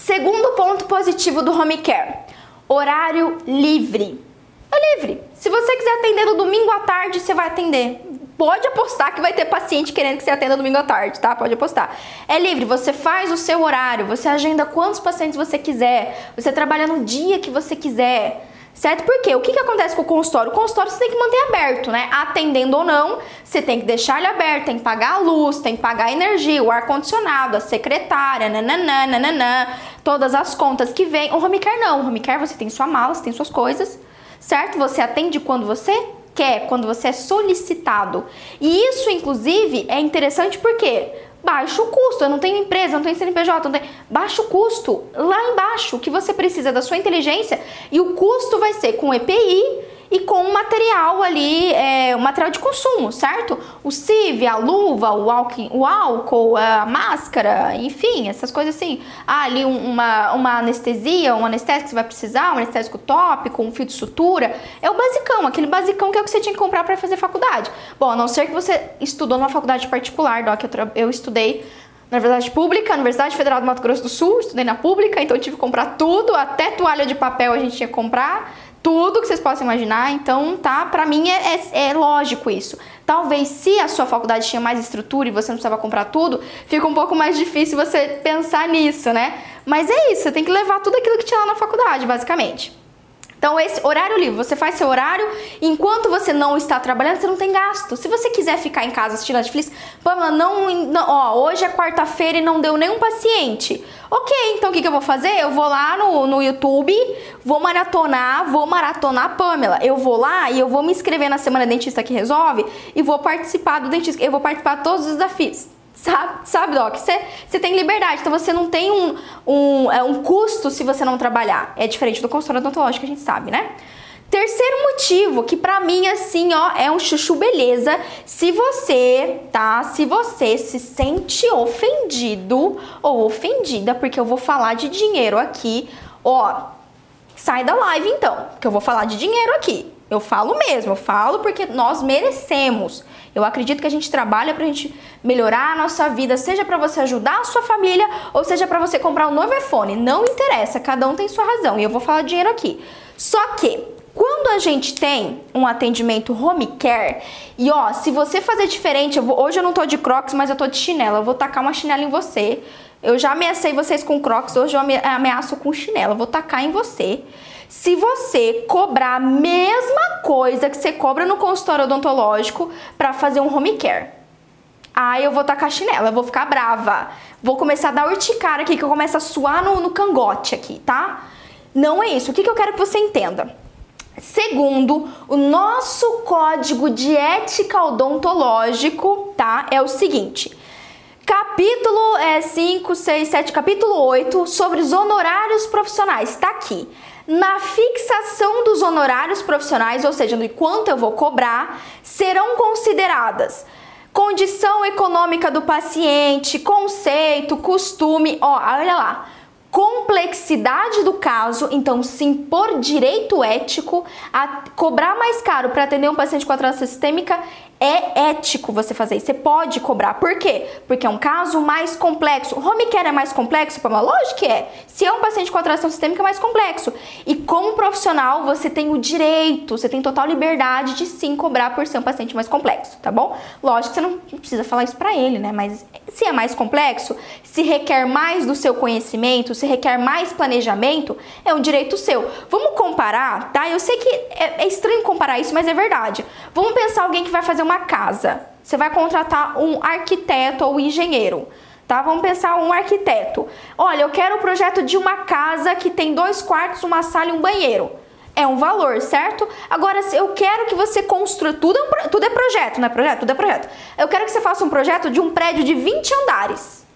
Segundo ponto positivo do home care: horário livre. É livre. Se você quiser atender no domingo à tarde, você vai atender. Pode apostar que vai ter paciente querendo que você atenda domingo à tarde, tá? Pode apostar. É livre, você faz o seu horário, você agenda quantos pacientes você quiser, você trabalha no dia que você quiser. Certo? Porque o que, que acontece com o consultório? O consultório você tem que manter aberto, né? Atendendo ou não, você tem que deixar ele aberto, tem que pagar a luz, tem que pagar a energia, o ar-condicionado, a secretária, nananã, nananã, todas as contas que vem. O home care não. O home care você tem sua mala, você tem suas coisas, certo? Você atende quando você quer, quando você é solicitado. E isso, inclusive, é interessante porque baixo custo. Eu não tenho empresa, não tenho CNPJ, não tenho... baixo custo. Lá embaixo, o que você precisa da sua inteligência e o custo vai ser com EPI e com o material ali, é, o material de consumo, certo? O CIV, a luva, o álcool, o álcool, a máscara, enfim, essas coisas assim. Ah, ali uma, uma anestesia, um anestésico que você vai precisar, um anestésico tópico, um fio de sutura. É o basicão, aquele basicão que é o que você tinha que comprar para fazer faculdade. Bom, a não ser que você estudou numa faculdade particular, Doc, eu, eu estudei na Universidade Pública, Universidade Federal do Mato Grosso do Sul, estudei na pública, então eu tive que comprar tudo, até toalha de papel a gente tinha que comprar tudo que vocês possam imaginar. Então, tá? Pra mim é, é, é, lógico isso. Talvez se a sua faculdade tinha mais estrutura e você não precisava comprar tudo, fica um pouco mais difícil você pensar nisso, né? Mas é isso, você tem que levar tudo aquilo que tinha lá na faculdade, basicamente. Então, esse horário livre, você faz seu horário, enquanto você não está trabalhando, você não tem gasto. Se você quiser ficar em casa assistindo Netflix, Pamela, não, não ó, hoje é quarta-feira e não deu nenhum paciente. Ok, então o que, que eu vou fazer? Eu vou lá no, no YouTube, vou maratonar, vou maratonar Pamela. Eu vou lá e eu vou me inscrever na Semana Dentista que Resolve e vou participar do dentista. Eu vou participar de todos os desafios. Sabe, sabe Doc? Você, tem liberdade, então você não tem um, um, é, um custo se você não trabalhar. É diferente do consultório odontológico, a gente sabe, né? Terceiro motivo, que pra mim, assim, ó, é um chuchu beleza. Se você, tá? Se você se sente ofendido ou ofendida, porque eu vou falar de dinheiro aqui, ó, sai da live então, que eu vou falar de dinheiro aqui. Eu falo mesmo, eu falo porque nós merecemos. Eu acredito que a gente trabalha pra gente melhorar a nossa vida, seja para você ajudar a sua família ou seja para você comprar um novo iPhone. Não interessa, cada um tem sua razão e eu vou falar dinheiro aqui. Só que quando a gente tem um atendimento home care, e ó, se você fazer diferente, eu vou, hoje eu não tô de crocs, mas eu tô de chinela, eu vou tacar uma chinela em você. Eu já ameacei vocês com crocs, hoje eu ameaço com chinela, eu vou tacar em você. Se você cobrar a mesma coisa que você cobra no consultório odontológico para fazer um home care. Aí eu vou tacar chinela, eu vou ficar brava. Vou começar a dar urticária aqui, que eu começo a suar no, no cangote aqui, tá? Não é isso. O que, que eu quero que você entenda? Segundo, o nosso código de ética odontológico, tá? É o seguinte. Capítulo é, 5, 6, 7, capítulo 8 sobre os honorários profissionais. Tá aqui na fixação dos honorários profissionais, ou seja, no quanto eu vou cobrar, serão consideradas condição econômica do paciente, conceito, costume, ó, olha lá, complexidade do caso, então sim, por direito ético, a cobrar mais caro para atender um paciente com atração sistêmica é ético você fazer isso. Você pode cobrar. Por quê? Porque é um caso mais complexo. Home care é mais complexo? Pamela? Lógico que é. Se é um paciente com atração sistêmica, é mais complexo. E como profissional, você tem o direito, você tem total liberdade de sim cobrar por ser um paciente mais complexo, tá bom? Lógico que você não precisa falar isso pra ele, né? Mas se é mais complexo, se requer mais do seu conhecimento, se requer mais planejamento, é um direito seu. Vamos comparar, tá? Eu sei que é, é estranho comparar isso, mas é verdade. Vamos pensar alguém que vai fazer uma uma casa, você vai contratar um arquiteto ou engenheiro, tá? Vamos pensar um arquiteto. Olha, eu quero o projeto de uma casa que tem dois quartos, uma sala e um banheiro. É um valor, certo? Agora, eu quero que você construa. Tudo é, um, tudo é projeto, não é projeto? Tudo é projeto. Eu quero que você faça um projeto de um prédio de 20 andares.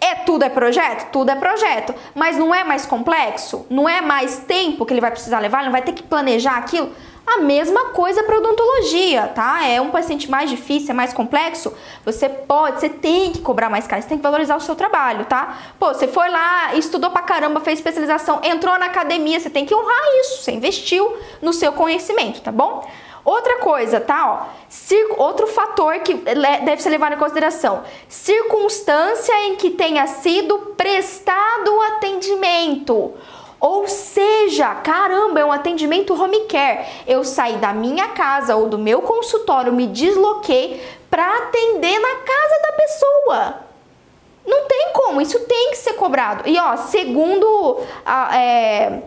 É tudo é projeto? Tudo é projeto. Mas não é mais complexo? Não é mais tempo que ele vai precisar levar? Ele não vai ter que planejar aquilo? A mesma coisa para odontologia, tá? É um paciente mais difícil, é mais complexo. Você pode, você tem que cobrar mais caro, você tem que valorizar o seu trabalho, tá? Pô, você foi lá, estudou pra caramba, fez especialização, entrou na academia, você tem que honrar isso. Você investiu no seu conhecimento, tá bom? Outra coisa, tá? Ó, outro fator que deve ser levado em consideração: circunstância em que tenha sido prestado o atendimento. Ou seja, caramba, é um atendimento home care. Eu saí da minha casa ou do meu consultório, me desloquei para atender na casa da pessoa. Não tem como, isso tem que ser cobrado. E ó, segundo a, é,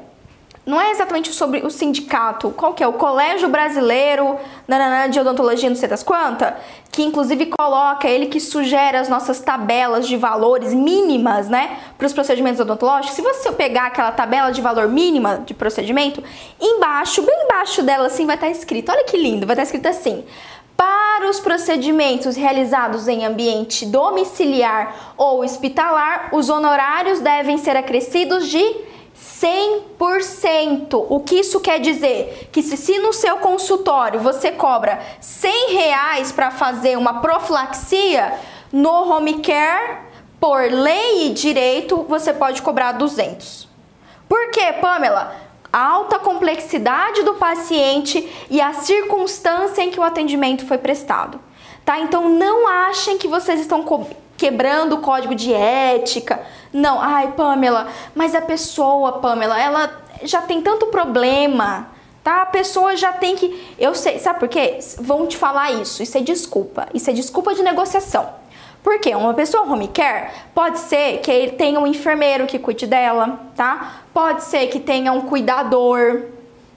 não é exatamente sobre o sindicato, qual que é? O Colégio Brasileiro nananã, de Odontologia, não sei das quantas, que inclusive coloca, ele que sugere as nossas tabelas de valores mínimas, né, para os procedimentos odontológicos. Se você pegar aquela tabela de valor mínima de procedimento, embaixo, bem embaixo dela, assim, vai estar escrito, olha que lindo, vai estar escrito assim, para os procedimentos realizados em ambiente domiciliar ou hospitalar, os honorários devem ser acrescidos de 100%. O que isso quer dizer? Que se, se no seu consultório você cobra 100 reais para fazer uma profilaxia, no home care, por lei e direito, você pode cobrar 200. Por quê, Pamela? A alta complexidade do paciente e a circunstância em que o atendimento foi prestado. Tá? Então não achem que vocês estão quebrando o código de ética. Não, ai, Pamela, mas a pessoa, Pamela, ela já tem tanto problema, tá? A pessoa já tem que. Eu sei, sabe por quê? Vão te falar isso. Isso é desculpa. Isso é desculpa de negociação. Porque uma pessoa home care pode ser que tenha um enfermeiro que cuide dela, tá? Pode ser que tenha um cuidador,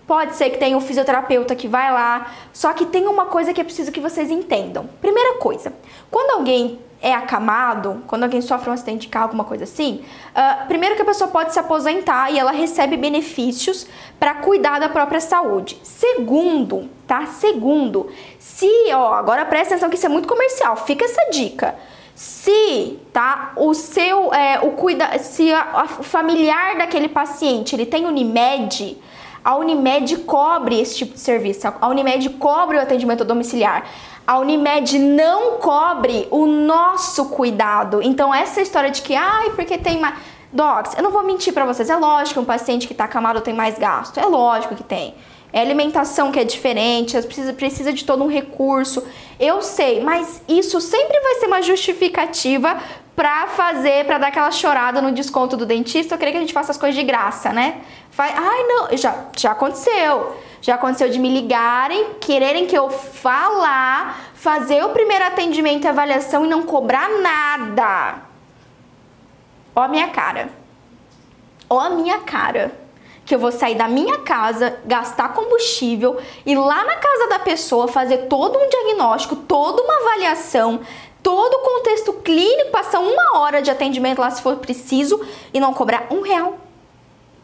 pode ser que tenha um fisioterapeuta que vai lá. Só que tem uma coisa que é preciso que vocês entendam. Primeira coisa, quando alguém é acamado, quando alguém sofre um acidente de carro, alguma coisa assim, uh, primeiro que a pessoa pode se aposentar e ela recebe benefícios para cuidar da própria saúde. Segundo, tá? Segundo, se, ó, agora presta atenção que isso é muito comercial, fica essa dica. Se, tá, o seu, é, o cuida, se a, a familiar daquele paciente, ele tem Unimed, a Unimed cobre esse tipo de serviço, a Unimed cobre o atendimento domiciliar a Unimed não cobre o nosso cuidado. Então, essa história de que, ai, porque tem mais. Docs, eu não vou mentir para vocês, é lógico que um paciente que tá acamado tem mais gasto, é lógico que tem. É alimentação que é diferente, precisa, precisa de todo um recurso. Eu sei, mas isso sempre vai ser uma justificativa para fazer, para dar aquela chorada no desconto do dentista. Eu queria que a gente faça as coisas de graça, né? Vai, ai, não, já, já aconteceu. Já aconteceu de me ligarem, quererem que eu falar, fazer o primeiro atendimento e avaliação e não cobrar nada. Ó a minha cara. Ó a minha cara. Que eu vou sair da minha casa, gastar combustível, ir lá na casa da pessoa, fazer todo um diagnóstico, toda uma avaliação, todo o contexto clínico, passar uma hora de atendimento lá se for preciso e não cobrar um real.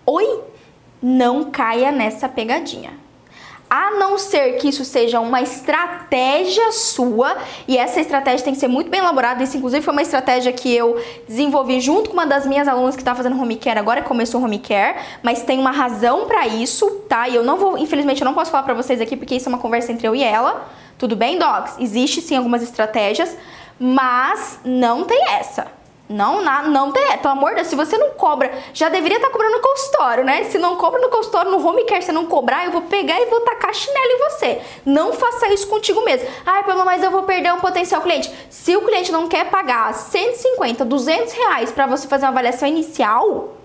Oi? Não caia nessa pegadinha a não ser que isso seja uma estratégia sua, e essa estratégia tem que ser muito bem elaborada. Isso, inclusive, foi uma estratégia que eu desenvolvi junto com uma das minhas alunas que está fazendo home care agora, começou home care, mas tem uma razão para isso, tá? E eu não vou, infelizmente, eu não posso falar para vocês aqui porque isso é uma conversa entre eu e ela. Tudo bem, docs? Existe sim algumas estratégias, mas não tem essa. Não, não, não tem, pelo amor de Deus, se você não cobra, já deveria estar tá cobrando no consultório, né? Se não cobra no consultório, no home care, se não cobrar, eu vou pegar e vou tacar chinelo em você. Não faça isso contigo mesmo. Ai, Pamela, mas eu vou perder um potencial cliente. Se o cliente não quer pagar 150, 200 reais para você fazer uma avaliação inicial,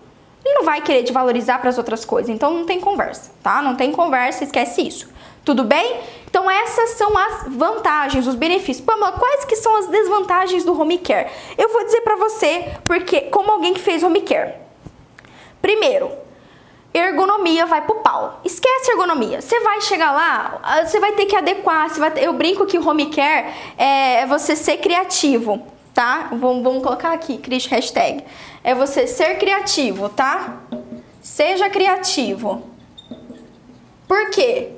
ele não vai querer te valorizar para as outras coisas. Então não tem conversa, tá? Não tem conversa, esquece isso. Tudo bem? Então essas são as vantagens, os benefícios. Pamela, quais que são as desvantagens do home care? Eu vou dizer para você, porque como alguém que fez home care. Primeiro, ergonomia vai pro pau. Esquece ergonomia. Você vai chegar lá, você vai ter que adequar. Vai ter, eu brinco que home care é você ser criativo. tá? Vamos, vamos colocar aqui, Cris, hashtag. É você ser criativo, tá? Seja criativo. Por quê?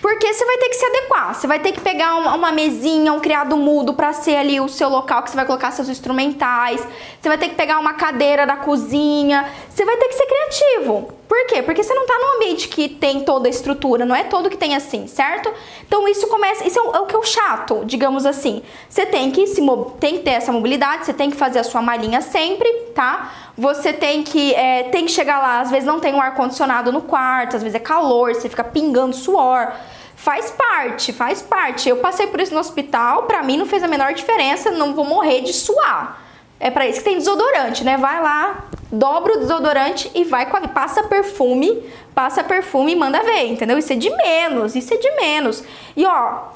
Porque você vai ter que se adequar. Você vai ter que pegar uma, mesinha, um criado mudo para ser ali o seu local que você vai colocar seus instrumentais. Você vai ter que pegar uma cadeira da cozinha. Você vai ter que ser criativo. Por quê? Porque você não tá num ambiente que tem toda a estrutura, não é todo que tem assim, certo? Então isso começa, isso é o, é o que é o chato, digamos assim. Você tem que se tem que ter essa mobilidade, você tem que fazer a sua malinha sempre, tá? Você tem que é, tem que chegar lá, às vezes não tem um ar condicionado no quarto, às vezes é calor, você fica pingando suor. Faz parte, faz parte. Eu passei por isso no hospital, pra mim não fez a menor diferença, não vou morrer de suar. É para isso que tem desodorante, né? Vai lá, dobra o desodorante e vai com a, passa perfume, passa perfume e manda ver, entendeu? Isso é de menos, isso é de menos. E ó,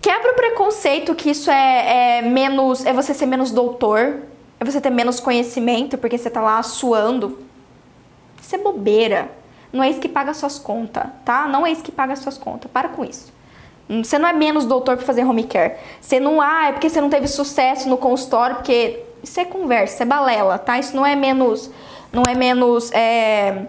quebra o preconceito que isso é, é menos, é você ser menos doutor, é você ter menos conhecimento porque você tá lá suando. Isso é bobeira. Não é isso que paga suas contas, tá? Não é isso que paga suas contas. Para com isso. Você não é menos doutor para fazer home care. Você não, ah, é porque você não teve sucesso no consultório, porque isso é conversa, isso é balela, tá? Isso não é menos, não é menos, é,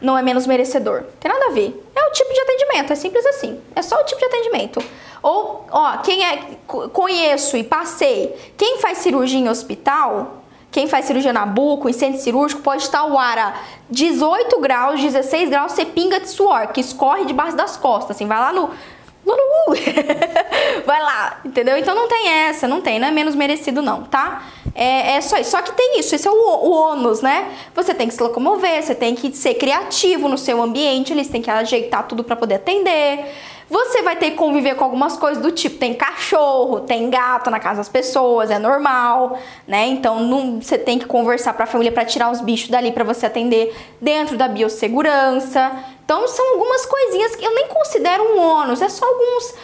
não é menos merecedor. Tem nada a ver. É o tipo de atendimento, é simples assim. É só o tipo de atendimento. Ou, ó, quem é conheço e passei, quem faz cirurgia em hospital, quem faz cirurgia na buco, em centro cirúrgico, pode estar o ar a 18 graus, 16 graus, você pinga de suor, que escorre debaixo das costas, assim, vai lá no Vai lá, entendeu? Então não tem essa, não tem, não é menos merecido não, tá? É, é só isso. Só que tem isso, esse é o, o ônus, né? Você tem que se locomover, você tem que ser criativo no seu ambiente, eles têm que ajeitar tudo para poder atender. Você vai ter que conviver com algumas coisas do tipo, tem cachorro, tem gato na casa das pessoas, é normal, né? Então não, você tem que conversar para a família para tirar os bichos dali para você atender dentro da biossegurança. Então são algumas coisinhas que eu nem considero um ônus, é só alguns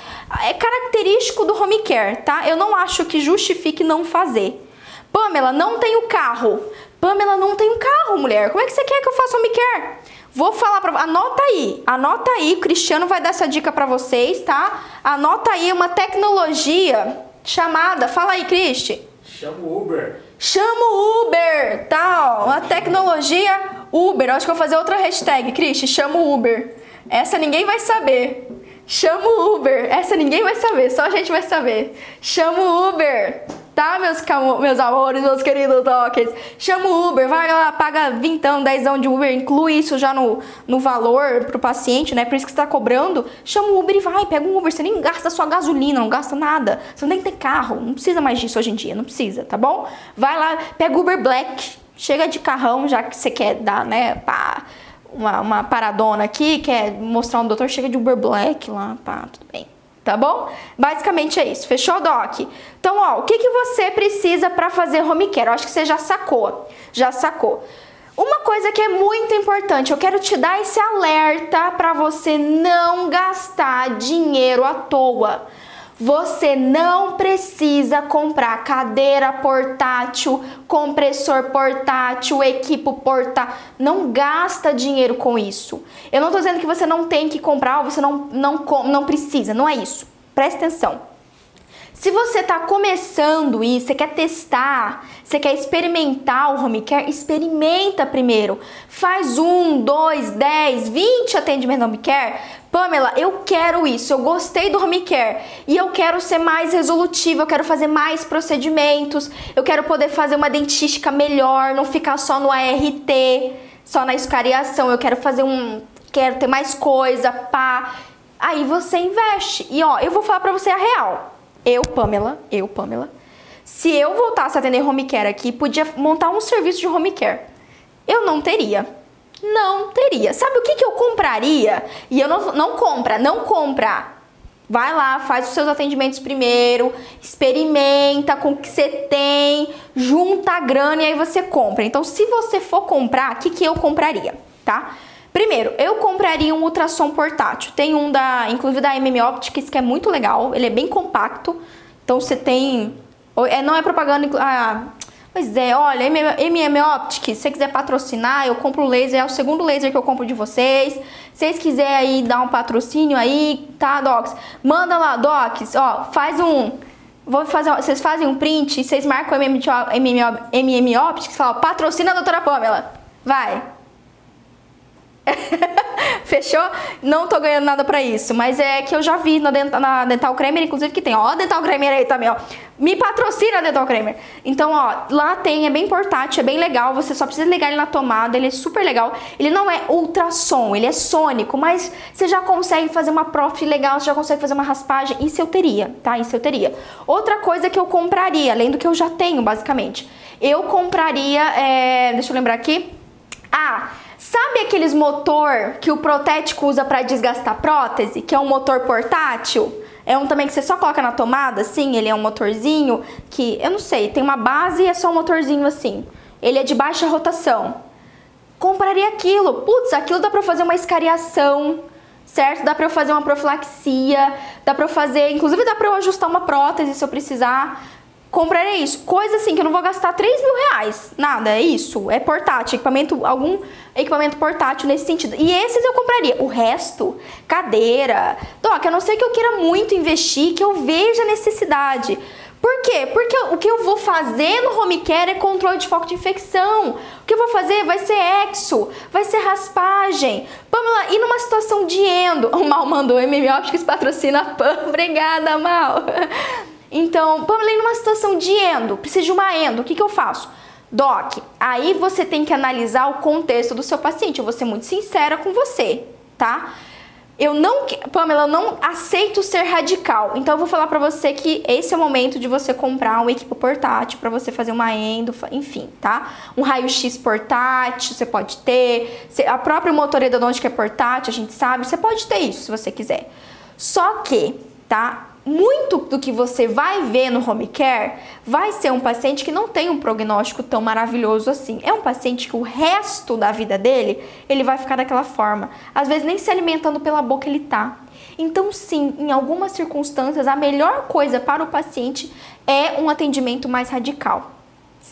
é característico do home care, tá? Eu não acho que justifique não fazer. Pamela, não tenho carro. Pamela, não tenho carro, mulher. Como é que você quer que eu faça home care? Vou falar para anota aí, anota aí, o Cristiano vai dar essa dica para vocês, tá? Anota aí uma tecnologia chamada, fala aí, Cristi. Chama o Uber. Chama o Uber, tá? Ó, uma tecnologia Uber. Eu acho que vou fazer outra hashtag, Cristi, chama o Uber. Essa ninguém vai saber. Chama o Uber. Essa ninguém vai saber, só a gente vai saber. Chama o Uber tá, meus, meus amores, meus queridos toques? Chama o Uber, vai lá, paga vintão, dezão de Uber, inclui isso já no, no valor pro paciente, né? Por isso que você tá cobrando. Chama o Uber e vai, pega um Uber, você nem gasta sua gasolina, não gasta nada. Você não tem que ter carro, não precisa mais disso hoje em dia, não precisa, tá bom? Vai lá, pega o Uber Black, chega de carrão, já que você quer dar, né, pá, uma, uma paradona aqui, quer mostrar um doutor, chega de Uber Black lá, pá, tudo bem tá bom? Basicamente é isso. Fechou, Doc? Então, ó, o que, que você precisa para fazer home care? Eu acho que você já sacou. Já sacou. Uma coisa que é muito importante, eu quero te dar esse alerta para você não gastar dinheiro à toa. Você não precisa comprar cadeira portátil, compressor portátil, equipo portátil. Não gasta dinheiro com isso. Eu não estou dizendo que você não tem que comprar ou você não, não, não precisa. Não é isso. Preste atenção. Se você está começando e você quer testar, você quer experimentar o home care, experimenta primeiro. Faz um, dois, dez, vinte atendimentos home care. Pamela, eu quero isso, eu gostei do home care e eu quero ser mais resolutiva, eu quero fazer mais procedimentos, eu quero poder fazer uma dentística melhor, não ficar só no ART, só na escariação, eu quero fazer um, quero ter mais coisa, pá. Aí você investe. E ó, eu vou falar pra você a real eu, Pamela, eu, Pamela, se eu voltasse a atender home care aqui, podia montar um serviço de home care. Eu não teria. Não teria. Sabe o que, que eu compraria? E eu não, não compra, não compra. Vai lá, faz os seus atendimentos primeiro, experimenta com o que você tem, junta a grana e aí você compra. Então, se você for comprar, o que, que eu compraria, tá? Primeiro, eu compraria um ultrassom portátil. Tem um da, inclusive da MM Optics, que é muito legal. Ele é bem compacto. Então você tem. É, não é propaganda. Ah, pois é, olha, MM Optics, se você quiser patrocinar, eu compro o laser, é o segundo laser que eu compro de vocês. Se vocês quiserem aí dar um patrocínio aí, tá, Docs? Manda lá, Docs, ó, faz um Vou fazer, vocês fazem um print vocês marcam o MM, MM, MM Optics e falam, patrocina a doutora Pamela. Vai. Fechou? Não tô ganhando nada pra isso, mas é que eu já vi na, Dental, na Dental Kramer, inclusive que tem, ó, Dental Kramer aí também, ó. Me patrocina Dental Kramer. Então, ó, lá tem, é bem portátil, é bem legal, você só precisa ligar ele na tomada, ele é super legal. Ele não é ultrassom, ele é sônico, mas você já consegue fazer uma prof legal, você já consegue fazer uma raspagem, isso eu teria, tá? Isso eu teria. Outra coisa que eu compraria, além do que eu já tenho, basicamente, eu compraria, é, deixa eu lembrar aqui, ah, Sabe aqueles motor que o protético usa para desgastar prótese, que é um motor portátil? É um também que você só coloca na tomada, assim, ele é um motorzinho que, eu não sei, tem uma base e é só um motorzinho assim. Ele é de baixa rotação. Compraria aquilo. Putz, aquilo dá pra fazer uma escariação, certo? Dá pra eu fazer uma profilaxia, dá pra eu fazer, inclusive dá pra eu ajustar uma prótese se eu precisar comprarei isso. Coisa assim que eu não vou gastar 3 mil reais. Nada, é isso. É portátil, equipamento, algum equipamento portátil nesse sentido. E esses eu compraria. O resto, cadeira. Doc, a não ser que eu queira muito investir, que eu veja necessidade. Por quê? Porque o que eu vou fazer no home care é controle de foco de infecção. O que eu vou fazer vai ser exo, vai ser raspagem. Pamela, e numa situação de endo? O Mal mandou MM Optics patrocina a PAM. Obrigada, Mal. Então, Pamela, numa situação de endo, preciso de uma endo, o que, que eu faço? Doc, aí você tem que analisar o contexto do seu paciente. Eu vou ser muito sincera com você, tá? Eu não, Pamela, eu não aceito ser radical. Então eu vou falar para você que esse é o momento de você comprar um equipo portátil para você fazer uma endo, enfim, tá? Um raio-x portátil, você pode ter. A própria motor endodôntica é portátil, a gente sabe, você pode ter isso se você quiser. Só que, tá? Muito do que você vai ver no home care vai ser um paciente que não tem um prognóstico tão maravilhoso assim. É um paciente que o resto da vida dele, ele vai ficar daquela forma. Às vezes nem se alimentando pela boca ele tá. Então, sim, em algumas circunstâncias, a melhor coisa para o paciente é um atendimento mais radical.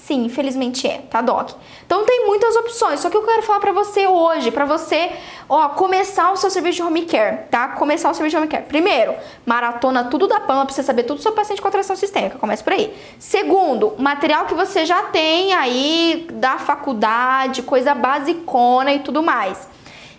Sim, infelizmente é, tá, Doc? Então tem muitas opções, só que eu quero falar para você hoje, para você, ó, começar o seu serviço de home care, tá? Começar o serviço de home care. Primeiro, maratona tudo da PAMA pra você saber tudo do seu paciente com atração sistêmica, começa por aí. Segundo, material que você já tem aí da faculdade, coisa basicona e tudo mais.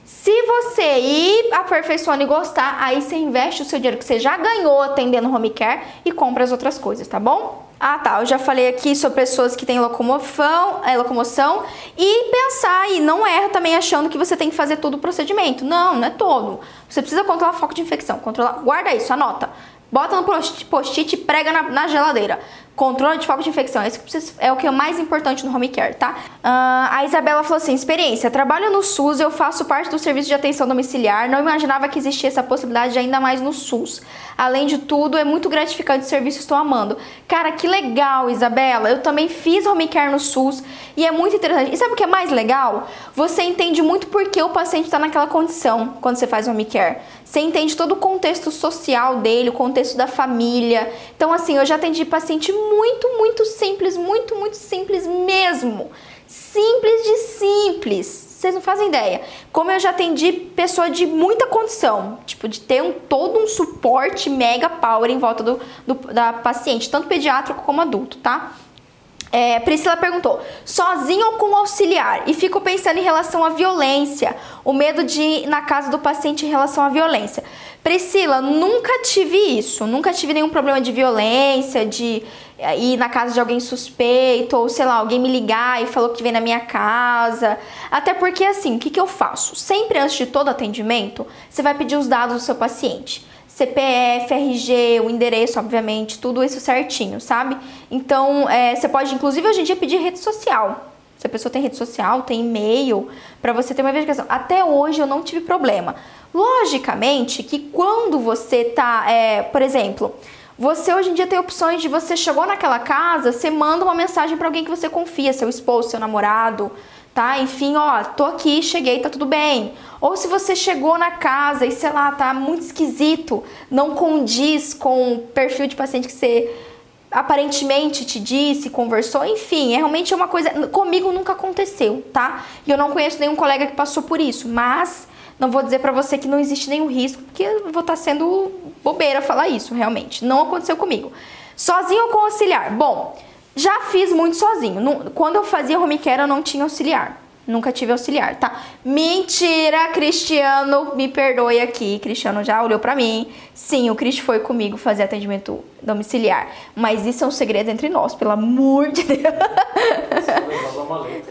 Se você ir aperfeiçoando e gostar, aí você investe o seu dinheiro que você já ganhou atendendo home care e compra as outras coisas, tá bom? Ah, tá. Eu já falei aqui sobre pessoas que têm locomoção, é, locomoção e pensar e não erra também achando que você tem que fazer todo o procedimento. Não, não é todo. Você precisa controlar foco de infecção. Controlar, guarda isso, anota. Bota no post-it e prega na, na, geladeira. Controle de foco de infecção. Esse é o que é mais importante no home care, tá? Uh, a Isabela falou assim: experiência. Trabalho no SUS, eu faço parte do serviço de atenção domiciliar. Não imaginava que existia essa possibilidade ainda mais no SUS. Além de tudo, é muito gratificante o serviço, estou amando. Cara, que legal, Isabela. Eu também fiz home care no SUS e é muito interessante. E sabe o que é mais legal? Você entende muito por que o paciente está naquela condição quando você faz home care. Você entende todo o contexto social dele, o contexto da família. Então, assim, eu já atendi paciente muito, muito simples, muito, muito simples mesmo. Simples de simples vocês não fazem ideia. Como eu já atendi pessoa de muita condição, tipo, de ter um, todo um suporte mega power em volta do, do da paciente, tanto pediátrico como adulto, tá? É, Priscila perguntou: sozinho ou com auxiliar? E fico pensando em relação à violência, o medo de ir na casa do paciente em relação à violência. Priscila, nunca tive isso, nunca tive nenhum problema de violência, de eh, ir na casa de alguém suspeito, ou sei lá, alguém me ligar e falou que vem na minha casa. Até porque, assim, o que, que eu faço? Sempre antes de todo atendimento, você vai pedir os dados do seu paciente. CPF, RG, o endereço, obviamente, tudo isso certinho, sabe? Então, é, você pode, inclusive, hoje em dia pedir rede social. Se a pessoa tem rede social, tem e-mail, para você ter uma verificação. Até hoje eu não tive problema. Logicamente que quando você tá, é, por exemplo, você hoje em dia tem opções de você chegou naquela casa, você manda uma mensagem para alguém que você confia, seu esposo, seu namorado, tá? Enfim, ó, tô aqui, cheguei, tá tudo bem. Ou se você chegou na casa e sei lá, tá muito esquisito, não condiz com o perfil de paciente que você aparentemente te disse, conversou, enfim, é realmente uma coisa comigo nunca aconteceu, tá? E eu não conheço nenhum colega que passou por isso, mas não vou dizer para você que não existe nenhum risco, porque eu vou estar tá sendo bobeira falar isso, realmente. Não aconteceu comigo. Sozinho ou com auxiliar? Bom, já fiz muito sozinho. Quando eu fazia home care, eu não tinha auxiliar. Nunca tive auxiliar, tá? Mentira, Cristiano, me perdoe aqui. Cristiano já olhou para mim. Sim, o Cristo foi comigo fazer atendimento domiciliar. Mas isso é um segredo entre nós, pelo amor de Deus.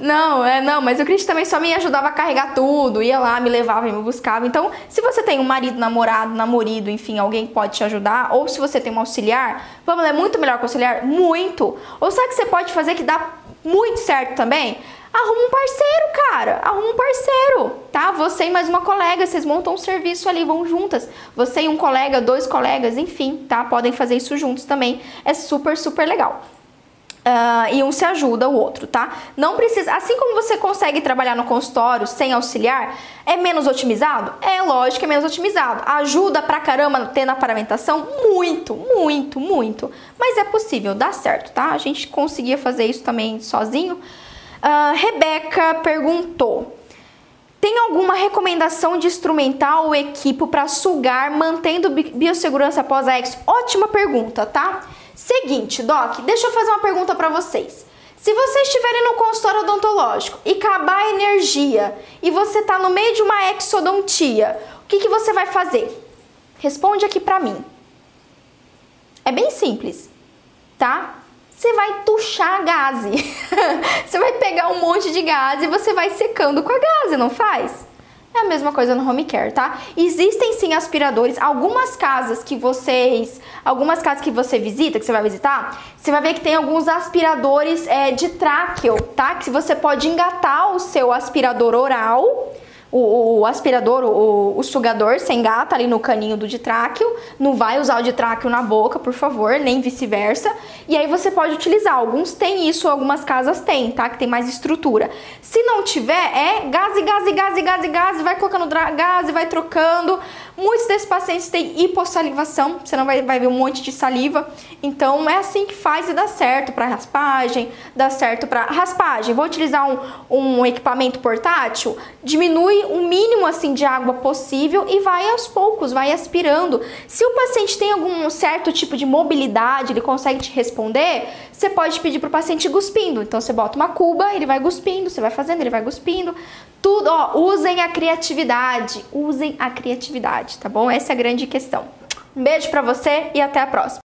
não, é não, mas o Cristo também só me ajudava a carregar tudo, ia lá, me levava e me buscava. Então, se você tem um marido, namorado, namorido, enfim, alguém pode te ajudar, ou se você tem um auxiliar, vamos, é muito melhor que auxiliar? Muito. Ou sabe que você pode fazer que dá muito certo também? Arruma um parceiro, cara. Arruma um parceiro, tá? Você e mais uma colega, vocês montam um serviço ali, vão juntas. Você e um colega, dois colegas, enfim, tá? Podem fazer isso juntos também. É super, super legal. Uh, e um se ajuda o outro, tá? Não precisa, assim como você consegue trabalhar no consultório sem auxiliar, é menos otimizado? É lógico que é menos otimizado. Ajuda pra caramba ter na paramentação? Muito, muito, muito. Mas é possível, dá certo, tá? A gente conseguia fazer isso também sozinho. Uh, Rebeca perguntou: tem alguma recomendação de instrumental ou equipo para sugar mantendo biossegurança após a ex? Ótima pergunta, tá? Seguinte, Doc, deixa eu fazer uma pergunta para vocês. Se vocês estiverem no consultório odontológico e acabar a energia e você tá no meio de uma exodontia, o que, que você vai fazer? Responde aqui para mim. É bem simples, tá? Você vai tuchar a gase. você vai pegar um monte de gás e você vai secando com a gase, não faz? É a mesma coisa no home care, tá? Existem sim aspiradores, algumas casas que vocês, algumas casas que você visita, que você vai visitar, você vai ver que tem alguns aspiradores é, de tráqueo, tá? Que você pode engatar o seu aspirador oral o, o aspirador, o, o, sugador, sem engata ali no caninho do ditráqueo, não vai usar o ditráqueo na boca, por favor, nem vice-versa. E aí você pode utilizar. Alguns têm isso, algumas casas têm, tá? Que tem mais estrutura. Se não tiver, é gás, gás, gás, gás, gás, vai colocando gás, vai trocando. Muitos desses pacientes têm hipossalivação, você não vai, vai ver um monte de saliva. Então é assim que faz e dá certo para raspagem, dá certo para raspagem. Vou utilizar um, um equipamento portátil, diminui o mínimo assim de água possível e vai aos poucos, vai aspirando. Se o paciente tem algum certo tipo de mobilidade, ele consegue te responder, você pode pedir para o paciente cuspindo. Então você bota uma cuba, ele vai cuspindo, você vai fazendo, ele vai cuspindo. Tudo, ó, usem a criatividade, usem a criatividade, tá bom? Essa é a grande questão. Um beijo para você e até a próxima.